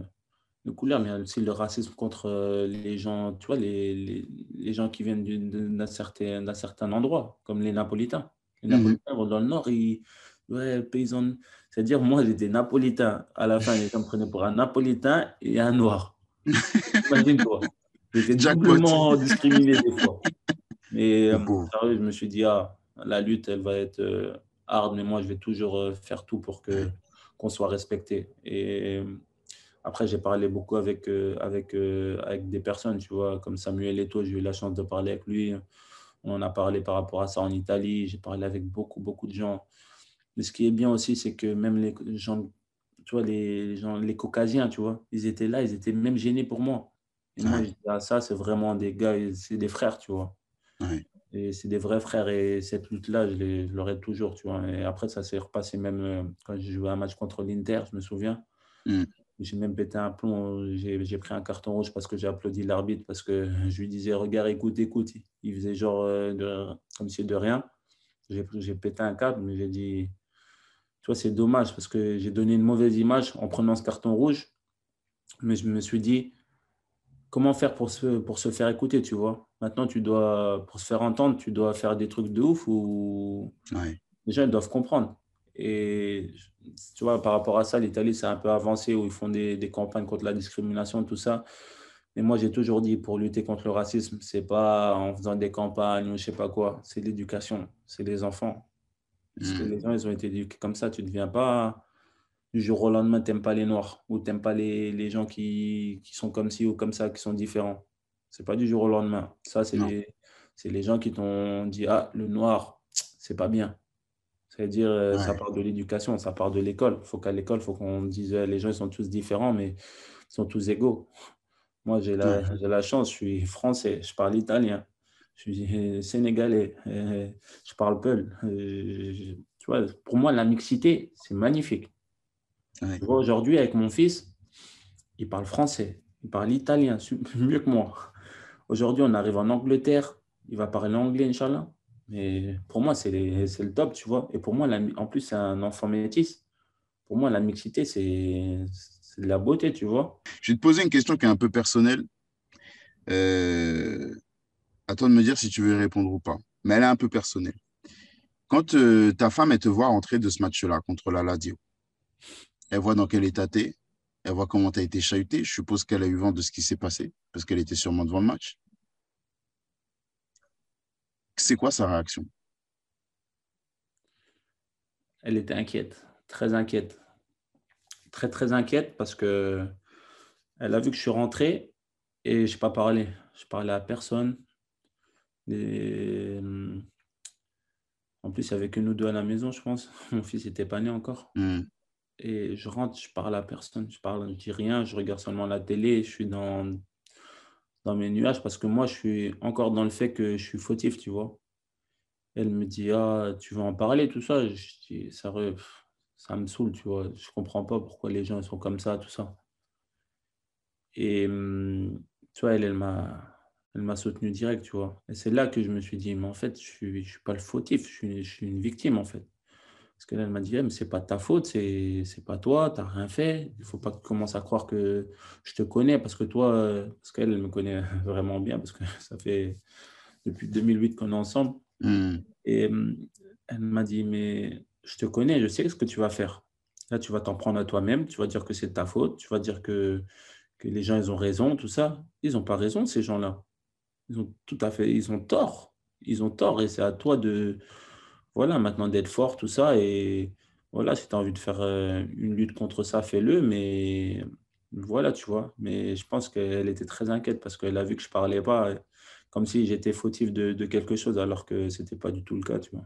de couleur, mais aussi le racisme contre euh, les gens, tu vois, les, les, les gens qui viennent d'un certain, certain endroit, comme les Napolitains. Mhm. Vont dans le Nord, ils, ouais, paysan. C'est-à-dire, moi, j'étais Napolitain. À la fin, les gens me prenaient pour un Napolitain et un Noir. Imagine-toi. J'étais doublement discriminé des fois. Mais euh, sérieux, je me suis dit, ah, la lutte, elle va être euh, hard, mais moi, je vais toujours euh, faire tout pour que qu'on soit respecté. Et après, j'ai parlé beaucoup avec, avec, avec des personnes, tu vois, comme Samuel Eto'o, j'ai eu la chance de parler avec lui. On en a parlé par rapport à ça en Italie. J'ai parlé avec beaucoup, beaucoup de gens. Mais ce qui est bien aussi, c'est que même les gens, tu vois, les, gens, les caucasiens, tu vois, ils étaient là, ils étaient même gênés pour moi. Et moi, je dis, ah, ça, c'est vraiment des gars, c'est des frères, tu vois. Et c'est des vrais frères. Et cette lutte-là, je l'aurai toujours, tu vois. Et après, ça s'est repassé même euh, quand j'ai joué un match contre l'Inter, je me souviens. Mm. J'ai même pété un plomb. J'ai pris un carton rouge parce que j'ai applaudi l'arbitre, parce que je lui disais, regarde, écoute, écoute. Il faisait genre euh, de, comme si de rien. J'ai pété un câble, mais j'ai dit, tu vois, c'est dommage parce que j'ai donné une mauvaise image en prenant ce carton rouge. Mais je me suis dit, comment faire pour se, pour se faire écouter, tu vois? Maintenant, tu dois, pour se faire entendre, tu dois faire des trucs de ouf ou les gens ils doivent comprendre. Et tu vois, par rapport à ça, l'Italie, c'est un peu avancé où ils font des, des, campagnes contre la discrimination, tout ça. Mais moi, j'ai toujours dit, pour lutter contre le racisme, c'est pas en faisant des campagnes ou je sais pas quoi, c'est l'éducation, c'est les enfants. Parce que hmm. les gens, ils ont été éduqués comme ça. Tu ne deviens pas du jour au lendemain, tu n'aimes pas les noirs ou tu n'aimes pas les, les gens qui, qui, sont comme ci ou comme ça, qui sont différents. Ce n'est pas du jour au lendemain. Ça, c'est les, les, gens qui t'ont dit Ah, le noir, c'est pas bien. C'est-à-dire, euh, ça part de l'éducation, ça part de l'école. Il faut qu'à l'école, il faut qu'on dise Les gens, ils sont tous différents, mais ils sont tous égaux. Moi, j'ai la, la chance, je suis français, je parle italien, je suis sénégalais, euh, je parle peul. Euh, tu vois, pour moi, la mixité, c'est magnifique. Aujourd'hui, avec mon fils, il parle français, il parle italien mieux que moi. Aujourd'hui, on arrive en Angleterre, il va parler anglais, Inch'Allah. Mais pour moi, c'est le top, tu vois. Et pour moi, en plus, c'est un enfant métis. Pour moi, la mixité, c'est de la beauté, tu vois. Je vais te poser une question qui est un peu personnelle. Euh, toi de me dire si tu veux répondre ou pas. Mais elle est un peu personnelle. Quand euh, ta femme, elle te voit entrer de ce match-là contre la Ladio, elle voit dans quel état tu es, elle voit comment tu as été chahuté. Je suppose qu'elle a eu vent de ce qui s'est passé, parce qu'elle était sûrement devant le match. C'est quoi sa réaction? Elle était inquiète, très inquiète. Très, très inquiète parce que elle a vu que je suis rentré et je n'ai pas parlé. Je parlais à personne. En plus, il n'y avait que nous deux à la maison, je pense. Mon fils n'était pas né encore. Hmm et je rentre, je parle à personne, je parle, je dis rien, je regarde seulement la télé, je suis dans, dans mes nuages parce que moi, je suis encore dans le fait que je suis fautif, tu vois. Elle me dit, ah, tu veux en parler, tout ça. Je dis, ça, ça me saoule, tu vois. Je comprends pas pourquoi les gens sont comme ça, tout ça. Et hum, tu vois, elle, elle m'a elle m'a soutenu direct, tu vois. Et c'est là que je me suis dit, mais en fait, je ne suis, pas le fautif, je suis une victime, en fait. Parce qu'elle m'a dit, «Eh, mais c'est pas ta faute, c'est n'est pas toi, tu n'as rien fait. Il faut pas que tu commences à croire que je te connais parce que toi, euh, parce qu'elle me connaît vraiment bien parce que ça fait depuis 2008 qu'on est ensemble. Mmh. Et elle m'a dit, mais je te connais, je sais ce que tu vas faire. Là, tu vas t'en prendre à toi-même, tu vas dire que c'est ta faute, tu vas dire que, que les gens, ils ont raison, tout ça. Ils n'ont pas raison, ces gens-là. Ils ont tout à fait, ils ont tort. Ils ont tort et c'est à toi de, voilà, maintenant d'être fort, tout ça. Et voilà, si tu as envie de faire euh, une lutte contre ça, fais-le. Mais voilà, tu vois. Mais je pense qu'elle était très inquiète parce qu'elle a vu que je parlais pas, comme si j'étais fautif de, quelque chose, alors que ce n'était pas du tout le cas, tu vois.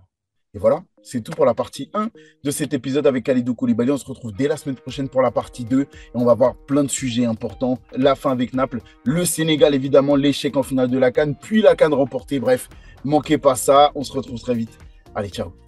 Et voilà, c'est tout pour la partie 1 de cet épisode avec Khalidou Koulibaly. On se retrouve dès la semaine prochaine pour la partie 2 et on va voir plein de sujets importants. La fin avec Naples, le Sénégal évidemment, l'échec en finale de la Cannes, puis la Cannes remportée. Bref, manquez pas ça. On se retrouve très vite. Allez, ciao.